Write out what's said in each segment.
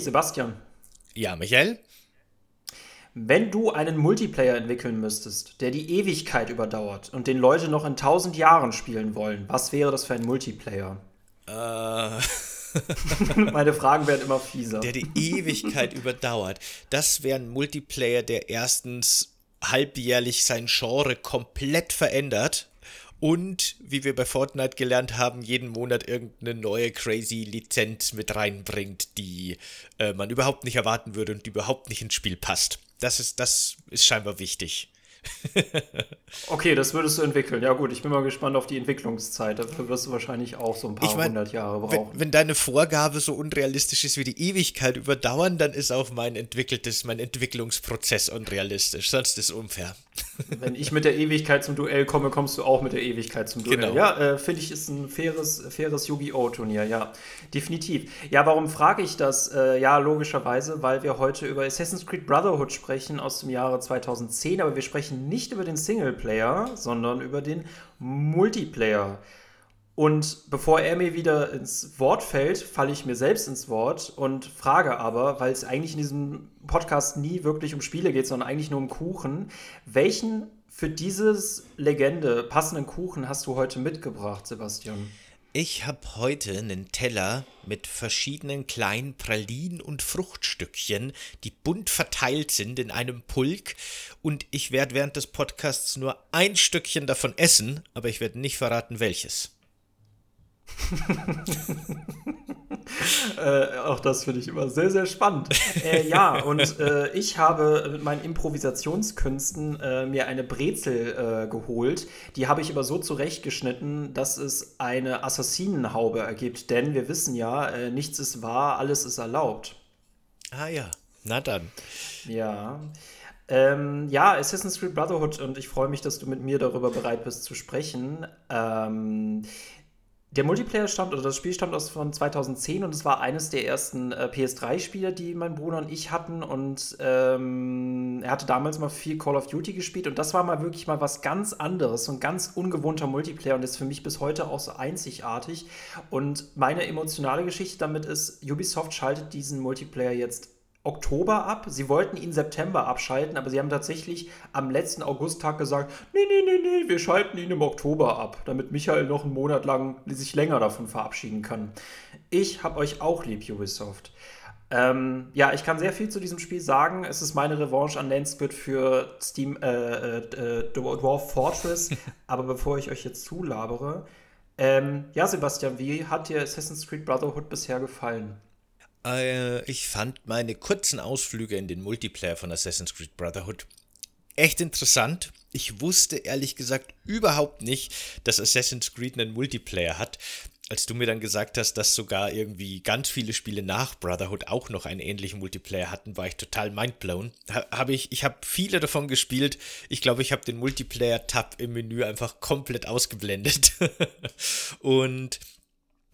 Sebastian. Ja, Michael? Wenn du einen Multiplayer entwickeln müsstest, der die Ewigkeit überdauert und den Leute noch in tausend Jahren spielen wollen, was wäre das für ein Multiplayer? Äh. Meine Fragen werden immer fieser. Der die Ewigkeit überdauert. Das wäre ein Multiplayer, der erstens halbjährlich sein Genre komplett verändert und, wie wir bei Fortnite gelernt haben, jeden Monat irgendeine neue crazy Lizenz mit reinbringt, die äh, man überhaupt nicht erwarten würde und die überhaupt nicht ins Spiel passt. Das ist, das ist scheinbar wichtig. okay, das würdest du entwickeln. Ja gut, ich bin mal gespannt auf die Entwicklungszeit. Dafür wirst du wahrscheinlich auch so ein paar ich mein, hundert Jahre brauchen. Wenn, wenn, deine Vorgabe so unrealistisch ist wie die Ewigkeit überdauern, dann ist auch mein entwickeltes, mein Entwicklungsprozess unrealistisch. Sonst ist es unfair. Wenn ich mit der Ewigkeit zum Duell komme, kommst du auch mit der Ewigkeit zum Duell. Genau. Ja, äh, finde ich, ist ein faires, faires Yu-Gi-Oh! Turnier, ja. Definitiv. Ja, warum frage ich das? Äh, ja, logischerweise, weil wir heute über Assassin's Creed Brotherhood sprechen aus dem Jahre 2010, aber wir sprechen nicht über den Singleplayer, sondern über den Multiplayer. Und bevor er mir wieder ins Wort fällt, falle ich mir selbst ins Wort und frage aber, weil es eigentlich in diesem Podcast nie wirklich um Spiele geht, sondern eigentlich nur um Kuchen, welchen für dieses Legende passenden Kuchen hast du heute mitgebracht, Sebastian? Ich habe heute einen Teller mit verschiedenen kleinen Pralinen und Fruchtstückchen, die bunt verteilt sind in einem Pulk. Und ich werde während des Podcasts nur ein Stückchen davon essen, aber ich werde nicht verraten, welches. äh, auch das finde ich immer sehr, sehr spannend. Äh, ja, und äh, ich habe mit meinen Improvisationskünsten äh, mir eine Brezel äh, geholt. Die habe ich aber so zurechtgeschnitten, dass es eine Assassinenhaube ergibt. Denn wir wissen ja, äh, nichts ist wahr, alles ist erlaubt. Ah ja, na dann. Ja. Ähm, ja, Assassin's Creed Brotherhood und ich freue mich, dass du mit mir darüber bereit bist zu sprechen. Ähm, der Multiplayer stammt, oder das Spiel stammt aus von 2010 und es war eines der ersten äh, PS3-Spiele, die mein Bruder und ich hatten. Und ähm, er hatte damals mal viel Call of Duty gespielt und das war mal wirklich mal was ganz anderes, so ein ganz ungewohnter Multiplayer und ist für mich bis heute auch so einzigartig. Und meine emotionale Geschichte damit ist, Ubisoft schaltet diesen Multiplayer jetzt Oktober ab. Sie wollten ihn September abschalten, aber sie haben tatsächlich am letzten Augusttag gesagt, nee, nee, nee, nee, wir schalten ihn im Oktober ab, damit Michael noch einen Monat lang sich länger davon verabschieden kann. Ich habe euch auch lieb, Ubisoft. Ähm, ja, ich kann sehr viel zu diesem Spiel sagen. Es ist meine Revanche an Lansquid für Steam äh, äh, Dwarf Fortress. aber bevor ich euch jetzt zulabere, ähm, ja, Sebastian, wie hat dir Assassin's Creed Brotherhood bisher gefallen? Äh, ich fand meine kurzen Ausflüge in den Multiplayer von Assassin's Creed Brotherhood echt interessant. Ich wusste ehrlich gesagt überhaupt nicht, dass Assassin's Creed einen Multiplayer hat. Als du mir dann gesagt hast, dass sogar irgendwie ganz viele Spiele nach Brotherhood auch noch einen ähnlichen Multiplayer hatten, war ich total mindblown. Habe ich, ich habe viele davon gespielt. Ich glaube, ich habe den Multiplayer-Tab im Menü einfach komplett ausgeblendet. Und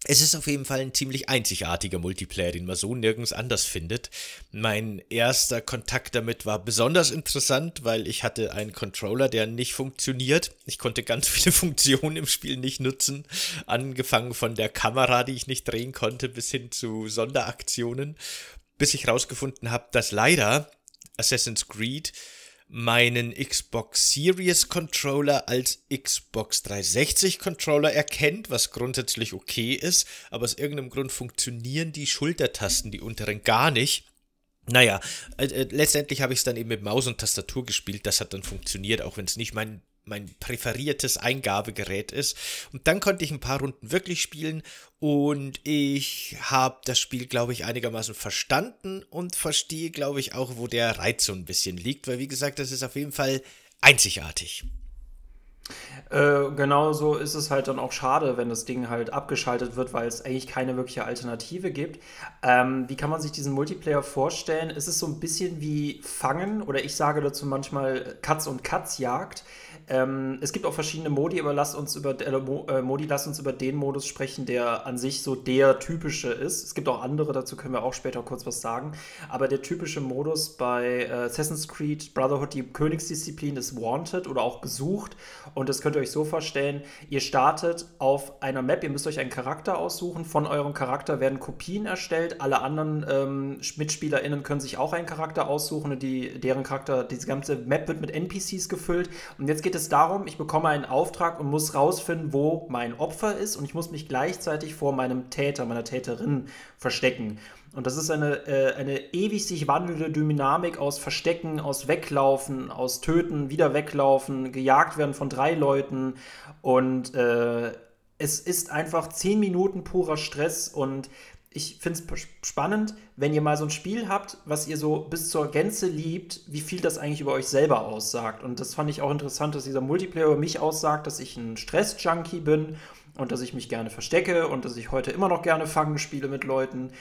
es ist auf jeden Fall ein ziemlich einzigartiger Multiplayer, den man so nirgends anders findet. Mein erster Kontakt damit war besonders interessant, weil ich hatte einen Controller, der nicht funktioniert. Ich konnte ganz viele Funktionen im Spiel nicht nutzen, angefangen von der Kamera, die ich nicht drehen konnte, bis hin zu Sonderaktionen, bis ich rausgefunden habe, dass leider Assassin's Creed meinen Xbox Series Controller als Xbox 360 Controller erkennt, was grundsätzlich okay ist, aber aus irgendeinem Grund funktionieren die Schultertasten, die unteren, gar nicht. Naja, äh, äh, letztendlich habe ich es dann eben mit Maus und Tastatur gespielt. Das hat dann funktioniert, auch wenn es nicht mein mein präferiertes Eingabegerät ist. Und dann konnte ich ein paar Runden wirklich spielen und ich habe das Spiel, glaube ich, einigermaßen verstanden und verstehe, glaube ich, auch, wo der Reiz so ein bisschen liegt, weil wie gesagt, das ist auf jeden Fall einzigartig. Äh, genau so ist es halt dann auch schade, wenn das Ding halt abgeschaltet wird, weil es eigentlich keine wirkliche Alternative gibt. Ähm, wie kann man sich diesen Multiplayer vorstellen? Ist es so ein bisschen wie Fangen oder ich sage dazu manchmal Katz und Katz Jagd. Ähm, es gibt auch verschiedene Modi, aber lass uns über äh, äh, Modi, lass uns über den Modus sprechen, der an sich so der typische ist. Es gibt auch andere, dazu können wir auch später kurz was sagen. Aber der typische Modus bei äh, Assassin's Creed Brotherhood, die Königsdisziplin ist Wanted oder auch gesucht. Und das könnt ihr euch so vorstellen: Ihr startet auf einer Map, ihr müsst euch einen Charakter aussuchen. Von eurem Charakter werden Kopien erstellt. Alle anderen ähm, MitspielerInnen können sich auch einen Charakter aussuchen die, deren Charakter, diese ganze Map wird mit NPCs gefüllt. Und jetzt geht es darum, ich bekomme einen Auftrag und muss rausfinden, wo mein Opfer ist und ich muss mich gleichzeitig vor meinem Täter, meiner Täterin verstecken. Und das ist eine, äh, eine ewig sich wandelnde Dynamik aus Verstecken, aus Weglaufen, aus Töten, wieder weglaufen, gejagt werden von drei Leuten. Und äh, es ist einfach zehn Minuten purer Stress und ich finde es spannend, wenn ihr mal so ein Spiel habt, was ihr so bis zur Gänze liebt, wie viel das eigentlich über euch selber aussagt. Und das fand ich auch interessant, dass dieser Multiplayer über mich aussagt, dass ich ein Stress-Junkie bin und dass ich mich gerne verstecke und dass ich heute immer noch gerne Fangen spiele mit Leuten.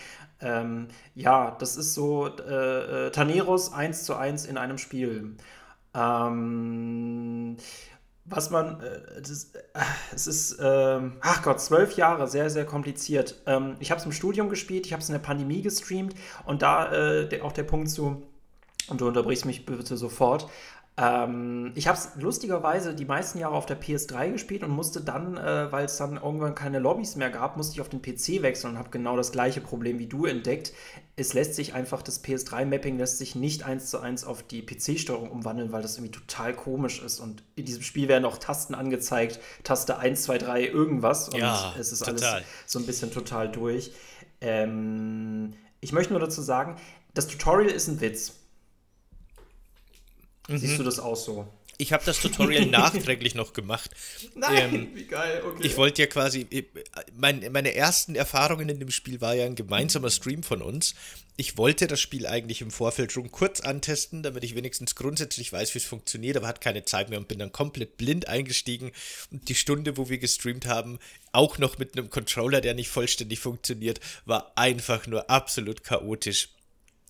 Ähm, ja, das ist so äh, äh, Taneros 1 zu 1 in einem Spiel. Ähm, was man, äh, das, äh, es ist, ähm, ach Gott, zwölf Jahre, sehr, sehr kompliziert. Ähm, ich habe es im Studium gespielt, ich habe es in der Pandemie gestreamt und da äh, der, auch der Punkt zu, und du unterbrichst mich bitte sofort, ähm, ich habe es lustigerweise die meisten Jahre auf der PS3 gespielt und musste dann, äh, weil es dann irgendwann keine Lobbys mehr gab, musste ich auf den PC wechseln und habe genau das gleiche Problem wie du entdeckt. Es lässt sich einfach, das PS3-Mapping lässt sich nicht eins zu eins auf die PC-Steuerung umwandeln, weil das irgendwie total komisch ist. Und in diesem Spiel werden auch Tasten angezeigt, Taste 1, 2, 3, irgendwas. Und ja, es ist total. alles so ein bisschen total durch. Ähm, ich möchte nur dazu sagen, das Tutorial ist ein Witz. Mhm. Siehst du das auch so? Ich habe das Tutorial nachträglich noch gemacht. Nein, ähm, wie geil, okay. Ich wollte ja quasi, mein, meine ersten Erfahrungen in dem Spiel war ja ein gemeinsamer Stream von uns. Ich wollte das Spiel eigentlich im Vorfeld schon kurz antesten, damit ich wenigstens grundsätzlich weiß, wie es funktioniert, aber hatte keine Zeit mehr und bin dann komplett blind eingestiegen. Und die Stunde, wo wir gestreamt haben, auch noch mit einem Controller, der nicht vollständig funktioniert, war einfach nur absolut chaotisch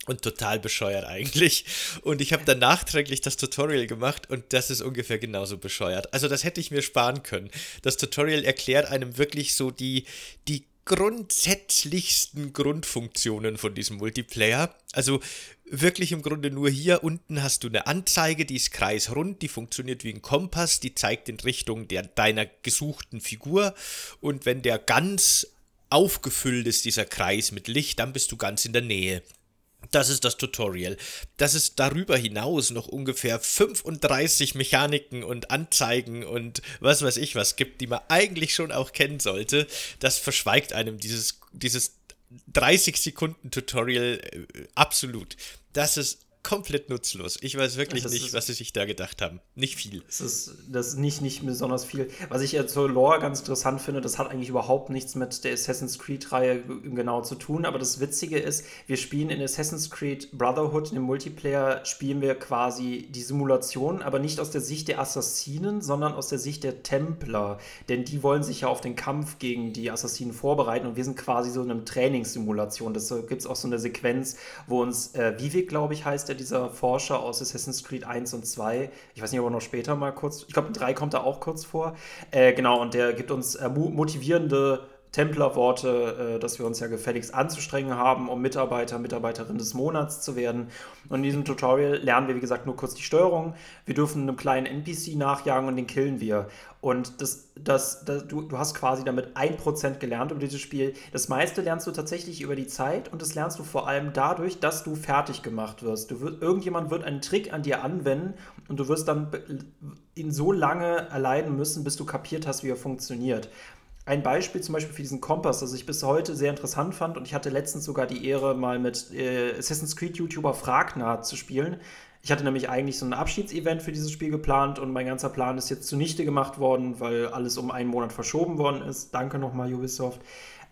und total bescheuert eigentlich. Und ich habe dann nachträglich das Tutorial gemacht und das ist ungefähr genauso bescheuert. Also das hätte ich mir sparen können. Das Tutorial erklärt einem wirklich so die, die grundsätzlichsten Grundfunktionen von diesem Multiplayer. Also wirklich im Grunde nur hier unten hast du eine Anzeige, die ist kreisrund, die funktioniert wie ein Kompass, die zeigt in Richtung der, deiner gesuchten Figur. Und wenn der ganz aufgefüllt ist, dieser Kreis mit Licht, dann bist du ganz in der Nähe. Das ist das Tutorial. Dass es darüber hinaus noch ungefähr 35 Mechaniken und Anzeigen und was weiß ich was gibt, die man eigentlich schon auch kennen sollte, das verschweigt einem dieses, dieses 30 Sekunden Tutorial äh, absolut. Das ist komplett nutzlos. Ich weiß wirklich das nicht, was sie sich da gedacht haben. Nicht viel. Das ist, das ist nicht, nicht besonders viel. Was ich jetzt zur Lore ganz interessant finde, das hat eigentlich überhaupt nichts mit der Assassin's Creed-Reihe genau zu tun. Aber das Witzige ist, wir spielen in Assassin's Creed Brotherhood, dem Multiplayer, spielen wir quasi die Simulation, aber nicht aus der Sicht der Assassinen, sondern aus der Sicht der Templer. Denn die wollen sich ja auf den Kampf gegen die Assassinen vorbereiten und wir sind quasi so in einem Trainingssimulation. Das gibt es auch so eine Sequenz, wo uns äh, Vivek, glaube ich, heißt der dieser Forscher aus Assassin's Creed 1 und 2. Ich weiß nicht, ob er noch später mal kurz, ich glaube, in 3 kommt er auch kurz vor. Äh, genau, und der gibt uns äh, motivierende Templerworte, äh, dass wir uns ja gefälligst anzustrengen haben, um Mitarbeiter, Mitarbeiterin des Monats zu werden. Und in diesem Tutorial lernen wir, wie gesagt, nur kurz die Steuerung. Wir dürfen einem kleinen NPC nachjagen und den killen wir. Und das, das, das, du, du hast quasi damit 1% gelernt über dieses Spiel. Das meiste lernst du tatsächlich über die Zeit und das lernst du vor allem dadurch, dass du fertig gemacht wirst. Du wird, irgendjemand wird einen Trick an dir anwenden und du wirst dann ihn so lange erleiden müssen, bis du kapiert hast, wie er funktioniert ein Beispiel zum Beispiel für diesen Kompass, das ich bis heute sehr interessant fand und ich hatte letztens sogar die Ehre, mal mit äh, Assassin's Creed YouTuber Fragner zu spielen. Ich hatte nämlich eigentlich so ein Abschiedsevent für dieses Spiel geplant und mein ganzer Plan ist jetzt zunichte gemacht worden, weil alles um einen Monat verschoben worden ist. Danke nochmal, Ubisoft.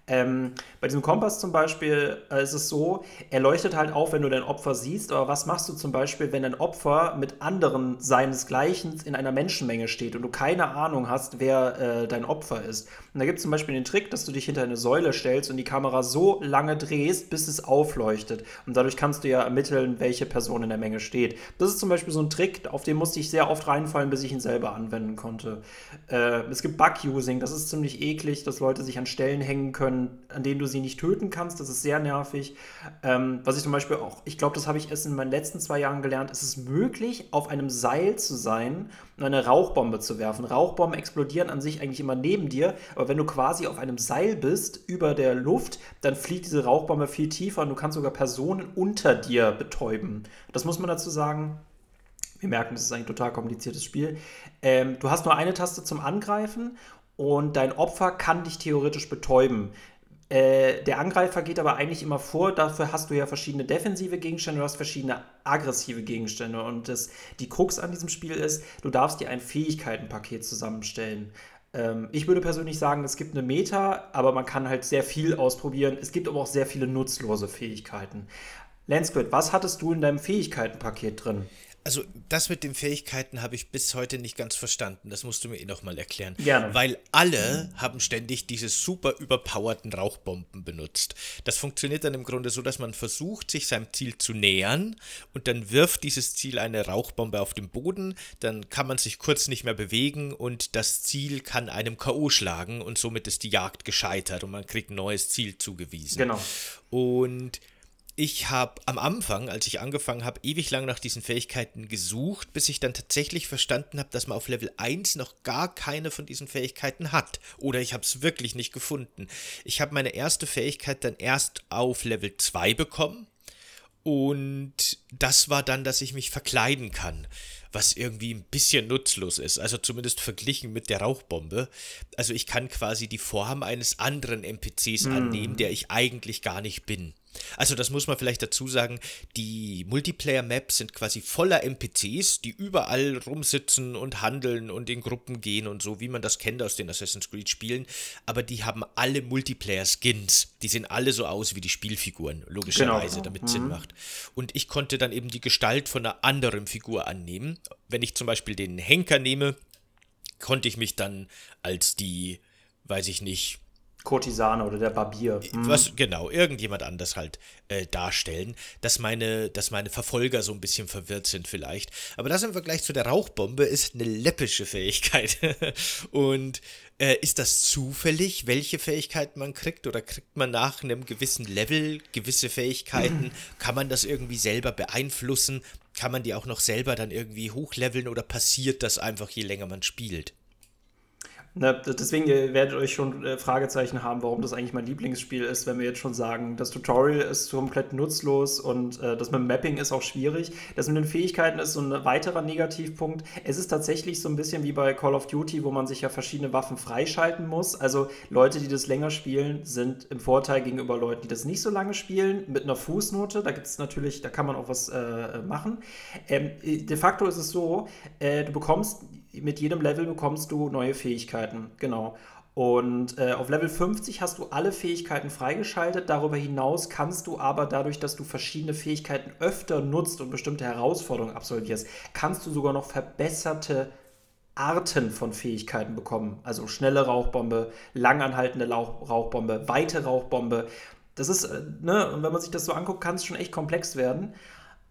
Ähm, bei diesem Kompass zum Beispiel äh, ist es so, er leuchtet halt auf, wenn du dein Opfer siehst, aber was machst du zum Beispiel, wenn dein Opfer mit anderen seinesgleichen in einer Menschenmenge steht und du keine Ahnung hast, wer äh, dein Opfer ist? Und da gibt es zum Beispiel den Trick, dass du dich hinter eine Säule stellst und die Kamera so lange drehst, bis es aufleuchtet. Und dadurch kannst du ja ermitteln, welche Person in der Menge steht. Das ist zum Beispiel so ein Trick, auf den musste ich sehr oft reinfallen, bis ich ihn selber anwenden konnte. Äh, es gibt Bug-Using, das ist ziemlich eklig, dass Leute sich an Stellen hängen können, können, an denen du sie nicht töten kannst. Das ist sehr nervig. Ähm, was ich zum Beispiel auch, ich glaube, das habe ich erst in meinen letzten zwei Jahren gelernt, es ist möglich, auf einem Seil zu sein und eine Rauchbombe zu werfen. Rauchbomben explodieren an sich eigentlich immer neben dir, aber wenn du quasi auf einem Seil bist, über der Luft, dann fliegt diese Rauchbombe viel tiefer und du kannst sogar Personen unter dir betäuben. Das muss man dazu sagen. Wir merken, das ist ein total kompliziertes Spiel. Ähm, du hast nur eine Taste zum Angreifen und dein Opfer kann dich theoretisch betäuben. Äh, der Angreifer geht aber eigentlich immer vor, dafür hast du ja verschiedene defensive Gegenstände, du hast verschiedene aggressive Gegenstände. Und das, die Krux an diesem Spiel ist, du darfst dir ein Fähigkeitenpaket zusammenstellen. Ähm, ich würde persönlich sagen, es gibt eine Meta, aber man kann halt sehr viel ausprobieren. Es gibt aber auch sehr viele nutzlose Fähigkeiten. Lansquid, was hattest du in deinem Fähigkeitenpaket drin? Also das mit den Fähigkeiten habe ich bis heute nicht ganz verstanden. Das musst du mir eh nochmal erklären. Gerne. Weil alle haben ständig diese super überpowerten Rauchbomben benutzt. Das funktioniert dann im Grunde so, dass man versucht, sich seinem Ziel zu nähern und dann wirft dieses Ziel eine Rauchbombe auf den Boden. Dann kann man sich kurz nicht mehr bewegen und das Ziel kann einem K.O. schlagen und somit ist die Jagd gescheitert und man kriegt ein neues Ziel zugewiesen. Genau. Und ich habe am Anfang, als ich angefangen habe, ewig lang nach diesen Fähigkeiten gesucht, bis ich dann tatsächlich verstanden habe, dass man auf Level 1 noch gar keine von diesen Fähigkeiten hat. Oder ich habe es wirklich nicht gefunden. Ich habe meine erste Fähigkeit dann erst auf Level 2 bekommen. Und das war dann, dass ich mich verkleiden kann was irgendwie ein bisschen nutzlos ist, also zumindest verglichen mit der Rauchbombe. Also ich kann quasi die Form eines anderen NPCs mm. annehmen, der ich eigentlich gar nicht bin. Also das muss man vielleicht dazu sagen, die Multiplayer-Maps sind quasi voller NPCs, die überall rumsitzen und handeln und in Gruppen gehen und so, wie man das kennt aus den Assassin's Creed-Spielen, aber die haben alle Multiplayer-Skins. Die sehen alle so aus wie die Spielfiguren, logischerweise, genau. damit mhm. Sinn macht. Und ich konnte dann eben die Gestalt von einer anderen Figur annehmen. Wenn ich zum Beispiel den Henker nehme, konnte ich mich dann als die, weiß ich nicht, Kurtisane oder der Barbier. Hm. Was, genau, irgendjemand anders halt äh, darstellen, dass meine, dass meine Verfolger so ein bisschen verwirrt sind vielleicht. Aber das im Vergleich zu der Rauchbombe ist eine läppische Fähigkeit. Und äh, ist das zufällig, welche Fähigkeiten man kriegt? Oder kriegt man nach einem gewissen Level gewisse Fähigkeiten? Kann man das irgendwie selber beeinflussen? Kann man die auch noch selber dann irgendwie hochleveln oder passiert das einfach, je länger man spielt? Na, deswegen ihr werdet euch schon äh, Fragezeichen haben, warum das eigentlich mein Lieblingsspiel ist, wenn wir jetzt schon sagen, das Tutorial ist komplett nutzlos und äh, das mit dem Mapping ist auch schwierig. Das mit den Fähigkeiten ist so ein weiterer Negativpunkt. Es ist tatsächlich so ein bisschen wie bei Call of Duty, wo man sich ja verschiedene Waffen freischalten muss. Also Leute, die das länger spielen, sind im Vorteil gegenüber Leuten, die das nicht so lange spielen, mit einer Fußnote. Da gibt es natürlich, da kann man auch was äh, machen. Ähm, de facto ist es so, äh, du bekommst mit jedem Level bekommst du neue Fähigkeiten, genau. Und äh, auf Level 50 hast du alle Fähigkeiten freigeschaltet. Darüber hinaus kannst du aber dadurch, dass du verschiedene Fähigkeiten öfter nutzt und bestimmte Herausforderungen absolvierst, kannst du sogar noch verbesserte Arten von Fähigkeiten bekommen. Also schnelle Rauchbombe, langanhaltende Rauchbombe, weite Rauchbombe. Das ist, äh, ne, und wenn man sich das so anguckt, kann es schon echt komplex werden.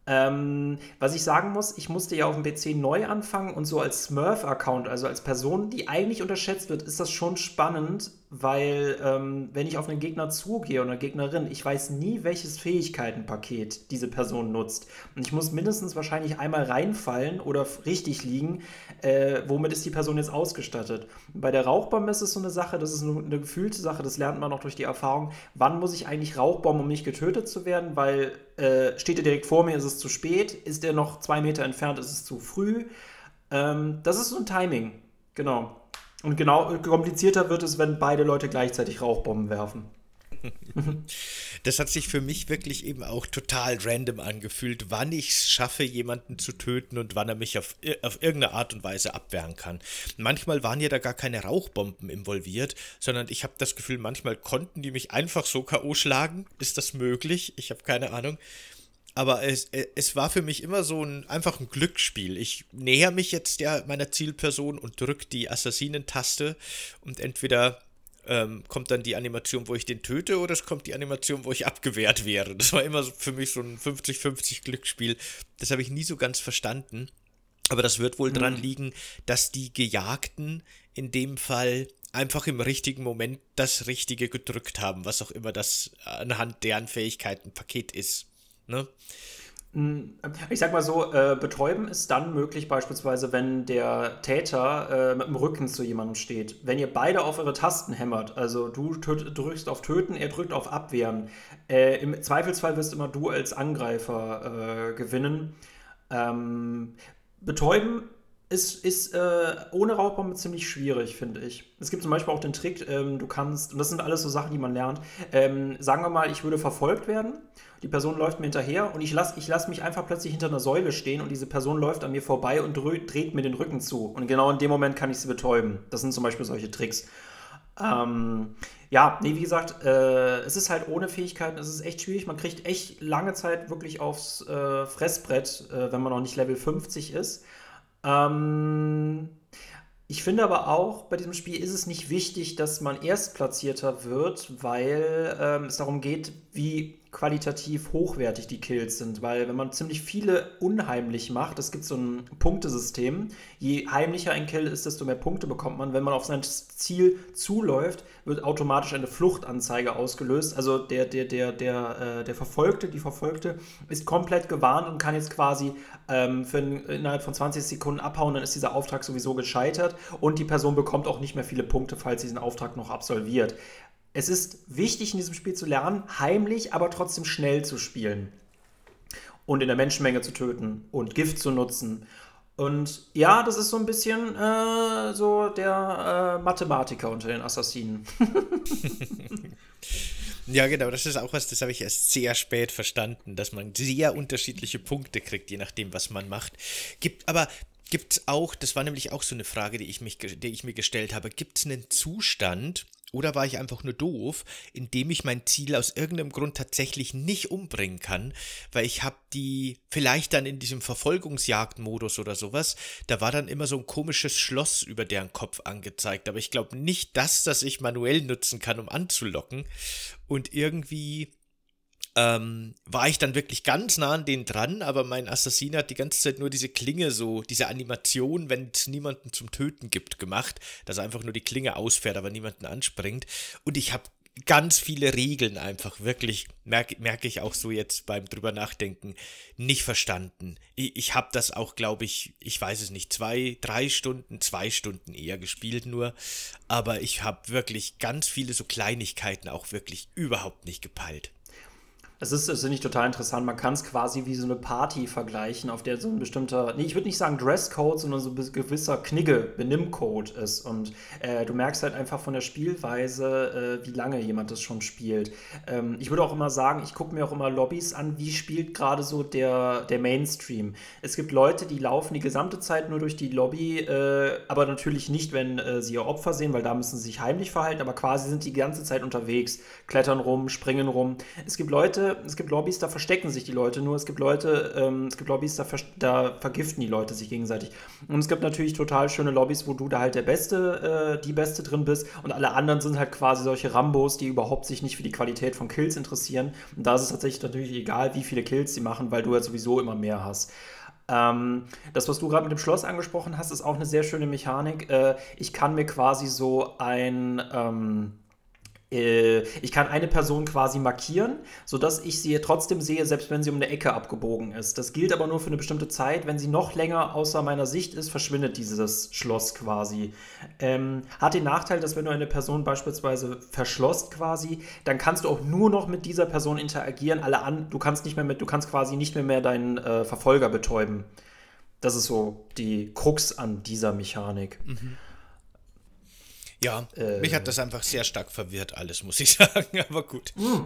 Ähm, was ich sagen muss, ich musste ja auf dem PC neu anfangen und so als Smurf-Account, also als Person, die eigentlich unterschätzt wird, ist das schon spannend, weil ähm, wenn ich auf einen Gegner zugehe oder Gegnerin, ich weiß nie, welches Fähigkeitenpaket diese Person nutzt. Und ich muss mindestens wahrscheinlich einmal reinfallen oder richtig liegen, äh, womit ist die Person jetzt ausgestattet. bei der Rauchbombe ist es so eine Sache, das ist eine, eine gefühlte Sache, das lernt man auch durch die Erfahrung. Wann muss ich eigentlich Rauchbomben, um nicht getötet zu werden? Weil äh, steht er direkt vor mir, ist es zu spät? Ist er noch zwei Meter entfernt, ist es zu früh? Ähm, das ist so ein Timing, genau. Und genau komplizierter wird es, wenn beide Leute gleichzeitig Rauchbomben werfen. das hat sich für mich wirklich eben auch total random angefühlt, wann ich es schaffe, jemanden zu töten und wann er mich auf, auf irgendeine Art und Weise abwehren kann. Manchmal waren ja da gar keine Rauchbomben involviert, sondern ich habe das Gefühl, manchmal konnten die mich einfach so K.O. schlagen. Ist das möglich? Ich habe keine Ahnung. Aber es, es war für mich immer so ein einfach ein Glücksspiel. Ich näher mich jetzt der meiner Zielperson und drücke die Assassinentaste und entweder ähm, kommt dann die Animation, wo ich den töte, oder es kommt die Animation, wo ich abgewehrt wäre. Das war immer für mich so ein 50-50 Glücksspiel. Das habe ich nie so ganz verstanden. Aber das wird wohl mhm. dran liegen, dass die Gejagten in dem Fall einfach im richtigen Moment das Richtige gedrückt haben, was auch immer das anhand deren Fähigkeiten Paket ist. Ne? Ich sag mal so, äh, betäuben ist dann möglich, beispielsweise, wenn der Täter äh, mit dem Rücken zu jemandem steht. Wenn ihr beide auf eure Tasten hämmert, also du drückst auf Töten, er drückt auf Abwehren. Äh, Im Zweifelsfall wirst immer du als Angreifer äh, gewinnen. Ähm, betäuben ist, ist äh, ohne Rauchbombe ziemlich schwierig, finde ich. Es gibt zum Beispiel auch den Trick, ähm, du kannst, und das sind alles so Sachen, die man lernt, ähm, sagen wir mal, ich würde verfolgt werden die Person läuft mir hinterher und ich lasse ich lass mich einfach plötzlich hinter einer Säule stehen und diese Person läuft an mir vorbei und dreht mir den Rücken zu. Und genau in dem Moment kann ich sie betäuben. Das sind zum Beispiel solche Tricks. Ähm, ja, nee, wie gesagt, äh, es ist halt ohne Fähigkeiten, es ist echt schwierig. Man kriegt echt lange Zeit wirklich aufs äh, Fressbrett, äh, wenn man noch nicht Level 50 ist. Ähm, ich finde aber auch, bei diesem Spiel ist es nicht wichtig, dass man Erstplatzierter wird, weil ähm, es darum geht, wie qualitativ hochwertig die Kills sind, weil wenn man ziemlich viele unheimlich macht, es gibt so ein Punktesystem, je heimlicher ein Kill ist, desto mehr Punkte bekommt man. Wenn man auf sein Ziel zuläuft, wird automatisch eine Fluchtanzeige ausgelöst. Also der, der, der, der, äh, der Verfolgte, die Verfolgte ist komplett gewarnt und kann jetzt quasi ähm, für ein, innerhalb von 20 Sekunden abhauen, dann ist dieser Auftrag sowieso gescheitert und die Person bekommt auch nicht mehr viele Punkte, falls sie diesen Auftrag noch absolviert. Es ist wichtig in diesem Spiel zu lernen, heimlich, aber trotzdem schnell zu spielen. Und in der Menschenmenge zu töten und Gift zu nutzen. Und ja, das ist so ein bisschen äh, so der äh, Mathematiker unter den Assassinen. ja, genau, das ist auch was, das habe ich erst sehr spät verstanden, dass man sehr unterschiedliche Punkte kriegt, je nachdem, was man macht. Gibt aber gibt auch, das war nämlich auch so eine Frage, die ich, mich, die ich mir gestellt habe, gibt es einen Zustand, oder war ich einfach nur doof, indem ich mein Ziel aus irgendeinem Grund tatsächlich nicht umbringen kann, weil ich habe die vielleicht dann in diesem Verfolgungsjagdmodus oder sowas, da war dann immer so ein komisches Schloss über deren Kopf angezeigt, aber ich glaube nicht das, das ich manuell nutzen kann, um anzulocken. Und irgendwie ähm, war ich dann wirklich ganz nah an denen dran, aber mein Assassin hat die ganze Zeit nur diese Klinge so, diese Animation, wenn es niemanden zum Töten gibt, gemacht, dass er einfach nur die Klinge ausfährt, aber niemanden anspringt. Und ich habe ganz viele Regeln einfach wirklich, merke merk ich auch so jetzt beim drüber nachdenken, nicht verstanden. Ich, ich habe das auch, glaube ich, ich weiß es nicht, zwei, drei Stunden, zwei Stunden eher gespielt nur, aber ich habe wirklich ganz viele so Kleinigkeiten auch wirklich überhaupt nicht gepeilt. Es ist, das finde ich total interessant. Man kann es quasi wie so eine Party vergleichen, auf der so ein bestimmter, nee, ich würde nicht sagen Dresscode, sondern so ein gewisser Knigge, Benimmcode ist. Und äh, du merkst halt einfach von der Spielweise, äh, wie lange jemand das schon spielt. Ähm, ich würde auch immer sagen, ich gucke mir auch immer Lobbys an, wie spielt gerade so der, der Mainstream. Es gibt Leute, die laufen die gesamte Zeit nur durch die Lobby, äh, aber natürlich nicht, wenn äh, sie ihr Opfer sehen, weil da müssen sie sich heimlich verhalten, aber quasi sind die ganze Zeit unterwegs, klettern rum, springen rum. Es gibt Leute, es gibt Lobbys, da verstecken sich die Leute nur. Es gibt Leute, ähm, es gibt Lobbys, da, ver da, vergiften die Leute sich gegenseitig. Und es gibt natürlich total schöne Lobbys, wo du da halt der Beste, äh, die Beste drin bist und alle anderen sind halt quasi solche Rambos, die überhaupt sich nicht für die Qualität von Kills interessieren. Und da ist es tatsächlich natürlich egal, wie viele Kills sie machen, weil du ja sowieso immer mehr hast. Ähm, das, was du gerade mit dem Schloss angesprochen hast, ist auch eine sehr schöne Mechanik. Äh, ich kann mir quasi so ein. Ähm, äh, ich kann eine Person quasi markieren, sodass ich sie trotzdem sehe, selbst wenn sie um eine Ecke abgebogen ist. Das gilt aber nur für eine bestimmte Zeit. Wenn sie noch länger außer meiner Sicht ist, verschwindet dieses Schloss quasi. Ähm, hat den Nachteil, dass wenn du eine Person beispielsweise verschlossst quasi, dann kannst du auch nur noch mit dieser Person interagieren. Alle an, du kannst nicht mehr mit, du kannst quasi nicht mehr, mehr deinen äh, Verfolger betäuben. Das ist so die Krux an dieser Mechanik. Mhm. Ja, äh, mich hat das einfach sehr stark verwirrt, alles, muss ich sagen, aber gut. Hm.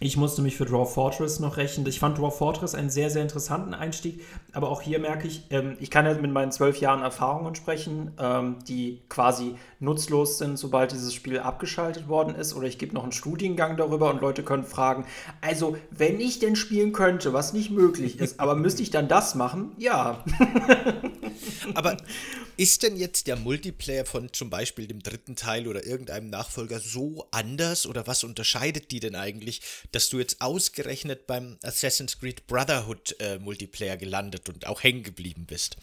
Ich musste mich für Dwarf Fortress noch rechnen. Ich fand Dwarf Fortress einen sehr, sehr interessanten Einstieg, aber auch hier merke ich, ähm, ich kann ja mit meinen zwölf Jahren Erfahrungen sprechen, ähm, die quasi nutzlos sind, sobald dieses Spiel abgeschaltet worden ist, oder ich gebe noch einen Studiengang darüber und Leute können fragen, also, wenn ich denn spielen könnte, was nicht möglich ist, aber müsste ich dann das machen? Ja. aber ist denn jetzt der Multiplayer von zum Beispiel dem dritten Teil oder irgendeinem Nachfolger so anders oder was unterscheidet die denn eigentlich, dass du jetzt ausgerechnet beim Assassin's Creed Brotherhood äh, Multiplayer gelandet und auch hängen geblieben bist?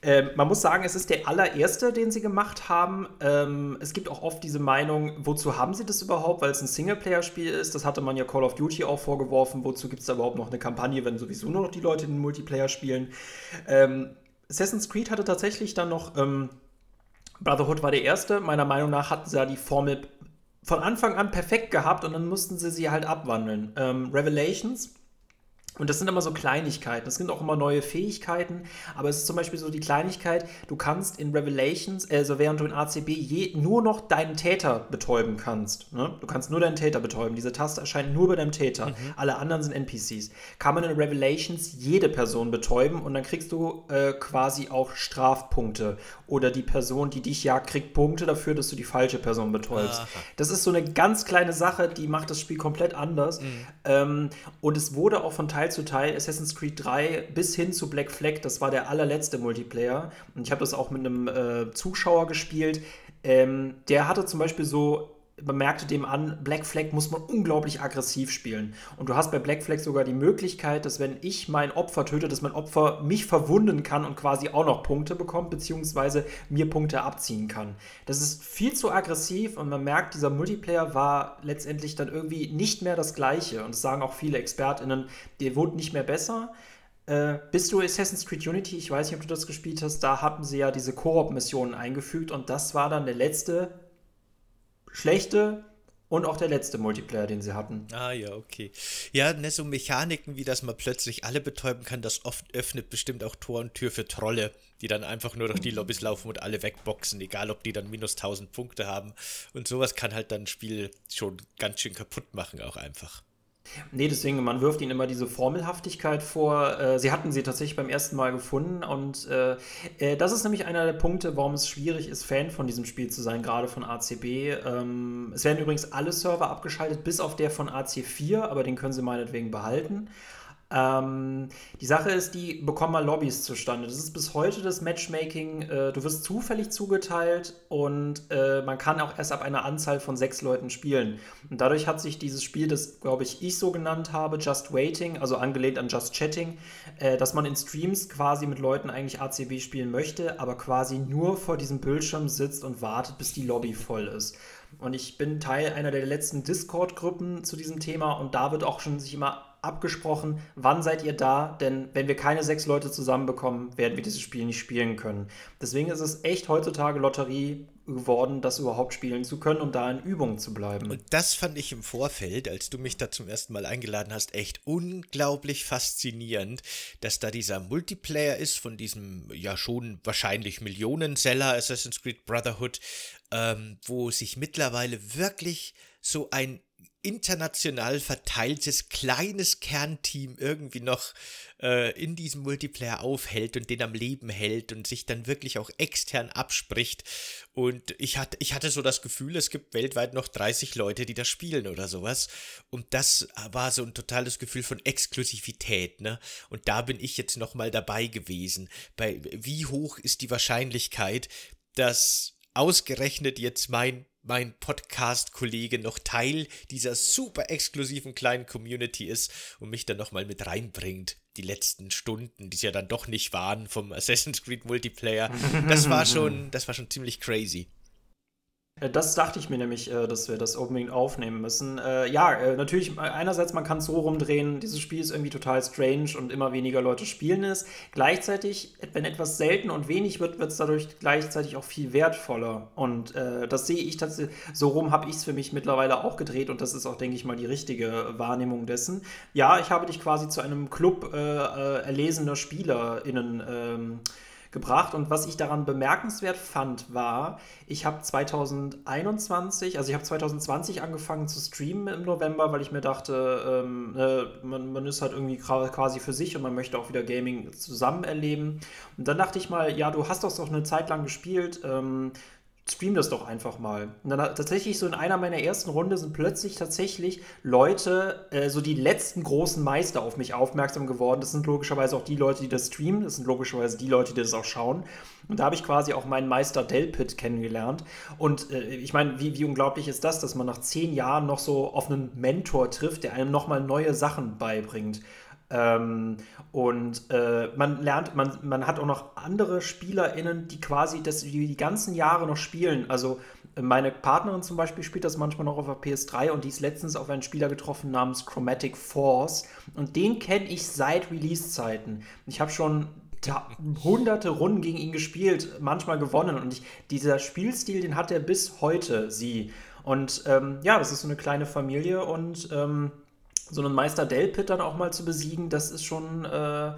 Ähm, man muss sagen, es ist der allererste, den sie gemacht haben. Ähm, es gibt auch oft diese Meinung, wozu haben sie das überhaupt, weil es ein Singleplayer-Spiel ist. Das hatte man ja Call of Duty auch vorgeworfen. Wozu gibt es da überhaupt noch eine Kampagne, wenn sowieso nur noch die Leute den Multiplayer spielen? Ähm, Assassin's Creed hatte tatsächlich dann noch, ähm, Brotherhood war der erste. Meiner Meinung nach hatten sie da die Formel von Anfang an perfekt gehabt und dann mussten sie sie halt abwandeln. Ähm, Revelations und das sind immer so Kleinigkeiten. Es sind auch immer neue Fähigkeiten. Aber es ist zum Beispiel so die Kleinigkeit, du kannst in Revelations, also während du in ACB je, nur noch deinen Täter betäuben kannst. Ne? Du kannst nur deinen Täter betäuben. Diese Taste erscheint nur bei deinem Täter. Mhm. Alle anderen sind NPCs. Kann man in Revelations jede Person betäuben und dann kriegst du äh, quasi auch Strafpunkte. Oder die Person, die dich jagt, kriegt Punkte dafür, dass du die falsche Person betäubst. Aha. Das ist so eine ganz kleine Sache, die macht das Spiel komplett anders. Mhm. Ähm, und es wurde auch von Teil Teil zu Teil Assassin's Creed 3 bis hin zu Black Flag, das war der allerletzte Multiplayer. Und ich habe das auch mit einem äh, Zuschauer gespielt. Ähm, der hatte zum Beispiel so man merkte dem an, Black Flag muss man unglaublich aggressiv spielen. Und du hast bei Black Flag sogar die Möglichkeit, dass wenn ich mein Opfer töte, dass mein Opfer mich verwunden kann und quasi auch noch Punkte bekommt, beziehungsweise mir Punkte abziehen kann. Das ist viel zu aggressiv und man merkt, dieser Multiplayer war letztendlich dann irgendwie nicht mehr das gleiche. Und das sagen auch viele ExpertInnen, der wurde nicht mehr besser. Äh, bist du Assassin's Creed Unity? Ich weiß nicht, ob du das gespielt hast. Da hatten sie ja diese Koop-Missionen eingefügt und das war dann der letzte schlechte und auch der letzte Multiplayer, den sie hatten. Ah ja, okay. Ja, ne, so Mechaniken, wie das man plötzlich alle betäuben kann, das oft öffnet bestimmt auch Tor und Tür für Trolle, die dann einfach nur durch die Lobbys laufen und alle wegboxen, egal ob die dann minus 1000 Punkte haben. Und sowas kann halt dann ein Spiel schon ganz schön kaputt machen, auch einfach. Nee, deswegen, man wirft ihnen immer diese Formelhaftigkeit vor. Äh, sie hatten sie tatsächlich beim ersten Mal gefunden und äh, äh, das ist nämlich einer der Punkte, warum es schwierig ist, Fan von diesem Spiel zu sein, gerade von ACB. Ähm, es werden übrigens alle Server abgeschaltet, bis auf der von AC4, aber den können sie meinetwegen behalten. Ähm, die Sache ist, die bekommen mal Lobbys zustande. Das ist bis heute das Matchmaking. Äh, du wirst zufällig zugeteilt und äh, man kann auch erst ab einer Anzahl von sechs Leuten spielen. Und dadurch hat sich dieses Spiel, das glaube ich ich so genannt habe, Just Waiting, also angelehnt an Just Chatting, äh, dass man in Streams quasi mit Leuten eigentlich ACB spielen möchte, aber quasi nur vor diesem Bildschirm sitzt und wartet, bis die Lobby voll ist. Und ich bin Teil einer der letzten Discord-Gruppen zu diesem Thema und da wird auch schon sich immer abgesprochen, wann seid ihr da, denn wenn wir keine sechs Leute zusammenbekommen, werden wir dieses Spiel nicht spielen können. Deswegen ist es echt heutzutage Lotterie geworden, das überhaupt spielen zu können und da in Übung zu bleiben. Und das fand ich im Vorfeld, als du mich da zum ersten Mal eingeladen hast, echt unglaublich faszinierend, dass da dieser Multiplayer ist von diesem ja schon wahrscheinlich Millionenseller Assassin's Creed Brotherhood, ähm, wo sich mittlerweile wirklich so ein international verteiltes kleines Kernteam irgendwie noch äh, in diesem Multiplayer aufhält und den am Leben hält und sich dann wirklich auch extern abspricht. Und ich hatte, ich hatte so das Gefühl, es gibt weltweit noch 30 Leute, die das spielen oder sowas. Und das war so ein totales Gefühl von Exklusivität, ne? Und da bin ich jetzt nochmal dabei gewesen. Bei wie hoch ist die Wahrscheinlichkeit, dass ausgerechnet jetzt mein mein Podcast-Kollege noch Teil dieser super exklusiven kleinen Community ist und mich dann nochmal mit reinbringt. Die letzten Stunden, die es ja dann doch nicht waren vom Assassin's Creed Multiplayer. Das war schon, das war schon ziemlich crazy. Äh, das dachte ich mir nämlich, äh, dass wir das unbedingt aufnehmen müssen. Äh, ja, natürlich, einerseits, man kann es so rumdrehen, dieses Spiel ist irgendwie total strange und immer weniger Leute spielen es. Gleichzeitig, wenn etwas selten und wenig wird, wird es dadurch gleichzeitig auch viel wertvoller. Und äh, das sehe ich tatsächlich, so rum habe ich es für mich mittlerweile auch gedreht und das ist auch, denke ich mal, die richtige Wahrnehmung dessen. Ja, ich habe dich quasi zu einem Club äh, erlesener SpielerInnen ähm, gebracht. Und was ich daran bemerkenswert fand, war, ich habe 2021, also ich habe 2020 angefangen zu streamen im November, weil ich mir dachte, ähm, äh, man, man ist halt irgendwie quasi für sich und man möchte auch wieder Gaming zusammen erleben. Und dann dachte ich mal, ja, du hast doch eine Zeit lang gespielt. Ähm, stream das doch einfach mal. Und dann tatsächlich so in einer meiner ersten Runde sind plötzlich tatsächlich Leute, äh, so die letzten großen Meister auf mich aufmerksam geworden. Das sind logischerweise auch die Leute, die das streamen. Das sind logischerweise die Leute, die das auch schauen. Und da habe ich quasi auch meinen Meister Delpit kennengelernt. Und äh, ich meine, wie, wie unglaublich ist das, dass man nach zehn Jahren noch so auf einen Mentor trifft, der einem nochmal neue Sachen beibringt. Ähm, und äh, man lernt, man, man hat auch noch andere SpielerInnen, die quasi das, die, die ganzen Jahre noch spielen. Also meine Partnerin zum Beispiel spielt das manchmal noch auf der PS3 und die ist letztens auf einen Spieler getroffen namens Chromatic Force. Und den kenne ich seit Release-Zeiten. Ich habe schon hunderte Runden gegen ihn gespielt, manchmal gewonnen. Und ich, dieser Spielstil, den hat er bis heute, sie. Und ähm, ja, das ist so eine kleine Familie und ähm, so einen Meister Delpit dann auch mal zu besiegen, das ist schon äh,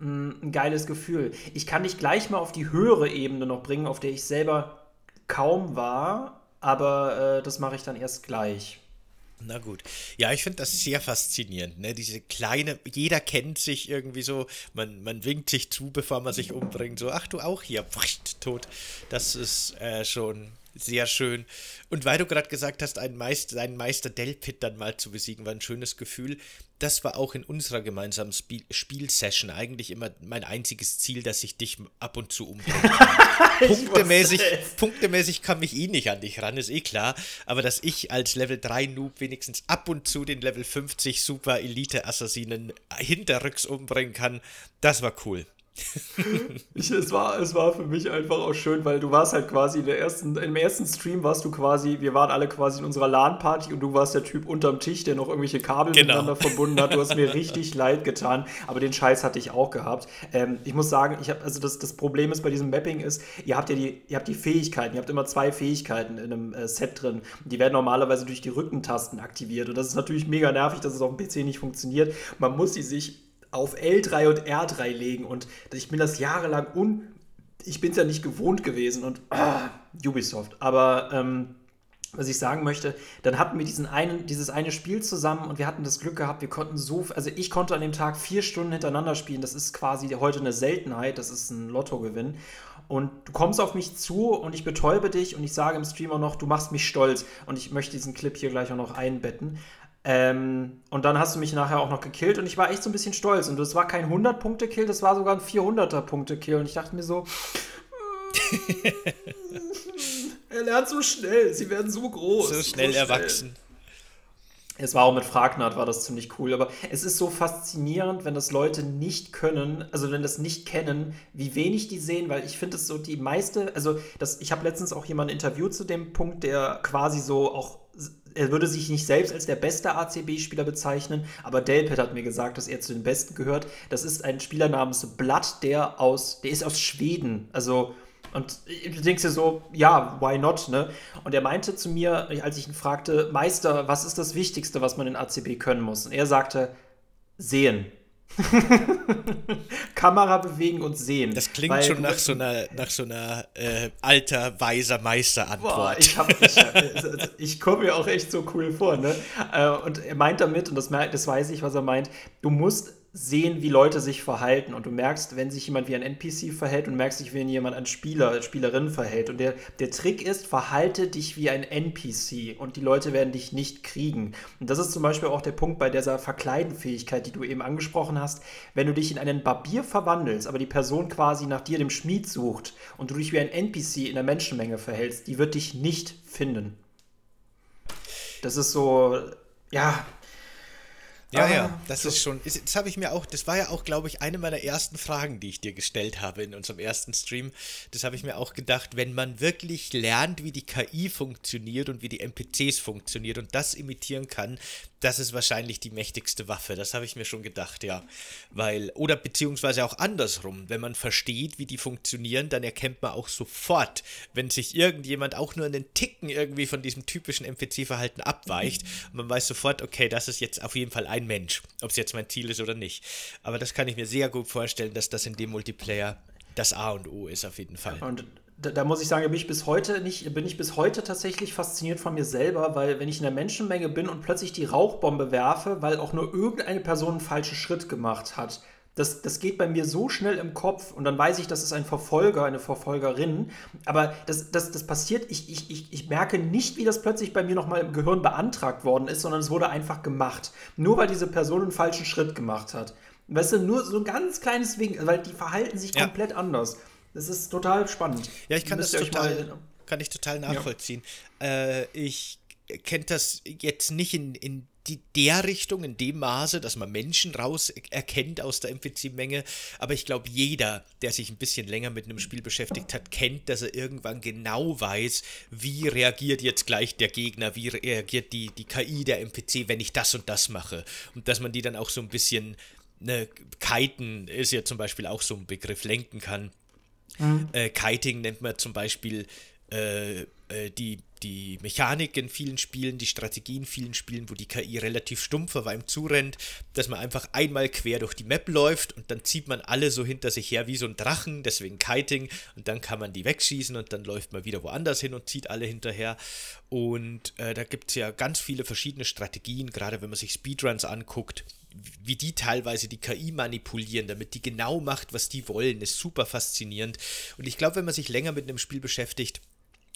ein geiles Gefühl. Ich kann dich gleich mal auf die höhere Ebene noch bringen, auf der ich selber kaum war, aber äh, das mache ich dann erst gleich. Na gut. Ja, ich finde das sehr faszinierend, ne? Diese kleine, jeder kennt sich irgendwie so, man, man winkt sich zu, bevor man sich umbringt, so, ach du auch hier, tot. Das ist äh, schon sehr schön. Und weil du gerade gesagt hast, einen Meister, einen Meister Delpit dann mal zu besiegen, war ein schönes Gefühl. Das war auch in unserer gemeinsamen Spiel Spielsession eigentlich immer mein einziges Ziel, dass ich dich ab und zu umbringe. punktemäßig, punktemäßig kam ich eh nicht an dich ran, ist eh klar. Aber dass ich als Level 3 Noob wenigstens ab und zu den Level 50 Super Elite Assassinen hinterrücks umbringen kann, das war cool. Ich, es, war, es war für mich einfach auch schön, weil du warst halt quasi in der ersten, im ersten Stream warst du quasi, wir waren alle quasi in unserer LAN-Party und du warst der Typ unterm Tisch, der noch irgendwelche Kabel genau. miteinander verbunden hat. Du hast mir richtig leid getan, aber den Scheiß hatte ich auch gehabt. Ähm, ich muss sagen, ich habe, also das, das Problem ist bei diesem Mapping ist, ihr habt ja die, ihr habt die Fähigkeiten, ihr habt immer zwei Fähigkeiten in einem äh, Set drin. Die werden normalerweise durch die Rückentasten aktiviert. Und das ist natürlich mega nervig, dass es auf dem PC nicht funktioniert. Man muss sie sich auf L3 und R3 legen und ich bin das jahrelang un. Ich bin es ja nicht gewohnt gewesen und ah, Ubisoft. Aber ähm, was ich sagen möchte, dann hatten wir diesen einen, dieses eine Spiel zusammen und wir hatten das Glück gehabt, wir konnten so, also ich konnte an dem Tag vier Stunden hintereinander spielen. Das ist quasi heute eine Seltenheit, das ist ein Lottogewinn. Und du kommst auf mich zu und ich betäube dich und ich sage im Streamer noch, du machst mich stolz. Und ich möchte diesen Clip hier gleich auch noch einbetten. Ähm, und dann hast du mich nachher auch noch gekillt und ich war echt so ein bisschen stolz. Und das war kein 100-Punkte-Kill, das war sogar ein 400er-Punkte-Kill. Und ich dachte mir so, er lernt so schnell, sie werden so groß. So schnell, so schnell. erwachsen. Es war auch mit Fragnat, war das ziemlich cool. Aber es ist so faszinierend, wenn das Leute nicht können, also wenn das nicht kennen, wie wenig die sehen, weil ich finde es so die meiste, also das, ich habe letztens auch jemanden interviewt zu dem Punkt, der quasi so auch er würde sich nicht selbst als der beste ACB-Spieler bezeichnen, aber Delpit hat mir gesagt, dass er zu den Besten gehört. Das ist ein Spieler namens Blatt, der aus, der ist aus Schweden. Also, und du denkst dir so, ja, why not, ne? Und er meinte zu mir, als ich ihn fragte, Meister, was ist das Wichtigste, was man in ACB können muss? Und er sagte, sehen. Kamera bewegen und sehen. Das klingt schon nach so einer, nach so einer äh, alter, weiser Meister-Antwort. ich, ich, ich komme mir auch echt so cool vor. Ne? Äh, und er meint damit, und das, das weiß ich, was er meint, du musst sehen, wie Leute sich verhalten. Und du merkst, wenn sich jemand wie ein NPC verhält und merkst dich, wenn jemand ein Spieler, Spielerin verhält. Und der, der Trick ist, verhalte dich wie ein NPC und die Leute werden dich nicht kriegen. Und das ist zum Beispiel auch der Punkt bei dieser Verkleidenfähigkeit, die du eben angesprochen hast. Wenn du dich in einen Barbier verwandelst, aber die Person quasi nach dir, dem Schmied, sucht und du dich wie ein NPC in der Menschenmenge verhältst, die wird dich nicht finden. Das ist so, ja, ja, ja, ah, das ist schon, das habe ich mir auch, das war ja auch, glaube ich, eine meiner ersten Fragen, die ich dir gestellt habe in unserem ersten Stream. Das habe ich mir auch gedacht, wenn man wirklich lernt, wie die KI funktioniert und wie die NPCs funktioniert und das imitieren kann, das ist wahrscheinlich die mächtigste Waffe. Das habe ich mir schon gedacht, ja. Weil, oder beziehungsweise auch andersrum, wenn man versteht, wie die funktionieren, dann erkennt man auch sofort, wenn sich irgendjemand auch nur einen Ticken irgendwie von diesem typischen NPC-Verhalten abweicht. Und man weiß sofort, okay, das ist jetzt auf jeden Fall ein Mensch, ob es jetzt mein Ziel ist oder nicht. Aber das kann ich mir sehr gut vorstellen, dass das in dem Multiplayer das A und O ist auf jeden Fall. Und da, da, muss ich sagen, bin ich bis heute nicht, bin ich bis heute tatsächlich fasziniert von mir selber, weil wenn ich in der Menschenmenge bin und plötzlich die Rauchbombe werfe, weil auch nur irgendeine Person einen falschen Schritt gemacht hat, das, das geht bei mir so schnell im Kopf und dann weiß ich, das ist ein Verfolger, eine Verfolgerin. Aber das, das, das passiert, ich, ich, ich, ich merke nicht, wie das plötzlich bei mir nochmal im Gehirn beantragt worden ist, sondern es wurde einfach gemacht. Nur weil diese Person einen falschen Schritt gemacht hat. Weißt du, nur so ein ganz kleines Wegen, weil die verhalten sich ja. komplett anders. Das ist total spannend. Ja, ich kann das total, kann ich total nachvollziehen. Ja. Äh, ich kenne das jetzt nicht in, in die, der Richtung, in dem Maße, dass man Menschen raus erkennt aus der NPC-Menge. Aber ich glaube, jeder, der sich ein bisschen länger mit einem Spiel beschäftigt hat, kennt, dass er irgendwann genau weiß, wie reagiert jetzt gleich der Gegner, wie reagiert die, die KI der NPC, wenn ich das und das mache. Und dass man die dann auch so ein bisschen, ne, kiten ist ja zum Beispiel auch so ein Begriff, lenken kann. Mhm. Äh, Kiting nennt man zum Beispiel äh, äh, die die Mechanik in vielen Spielen, die Strategie in vielen Spielen, wo die KI relativ stumpf einem zurennt, dass man einfach einmal quer durch die Map läuft und dann zieht man alle so hinter sich her wie so ein Drachen, deswegen Kiting, und dann kann man die wegschießen und dann läuft man wieder woanders hin und zieht alle hinterher. Und äh, da gibt es ja ganz viele verschiedene Strategien, gerade wenn man sich Speedruns anguckt, wie die teilweise die KI manipulieren, damit die genau macht, was die wollen, ist super faszinierend. Und ich glaube, wenn man sich länger mit einem Spiel beschäftigt,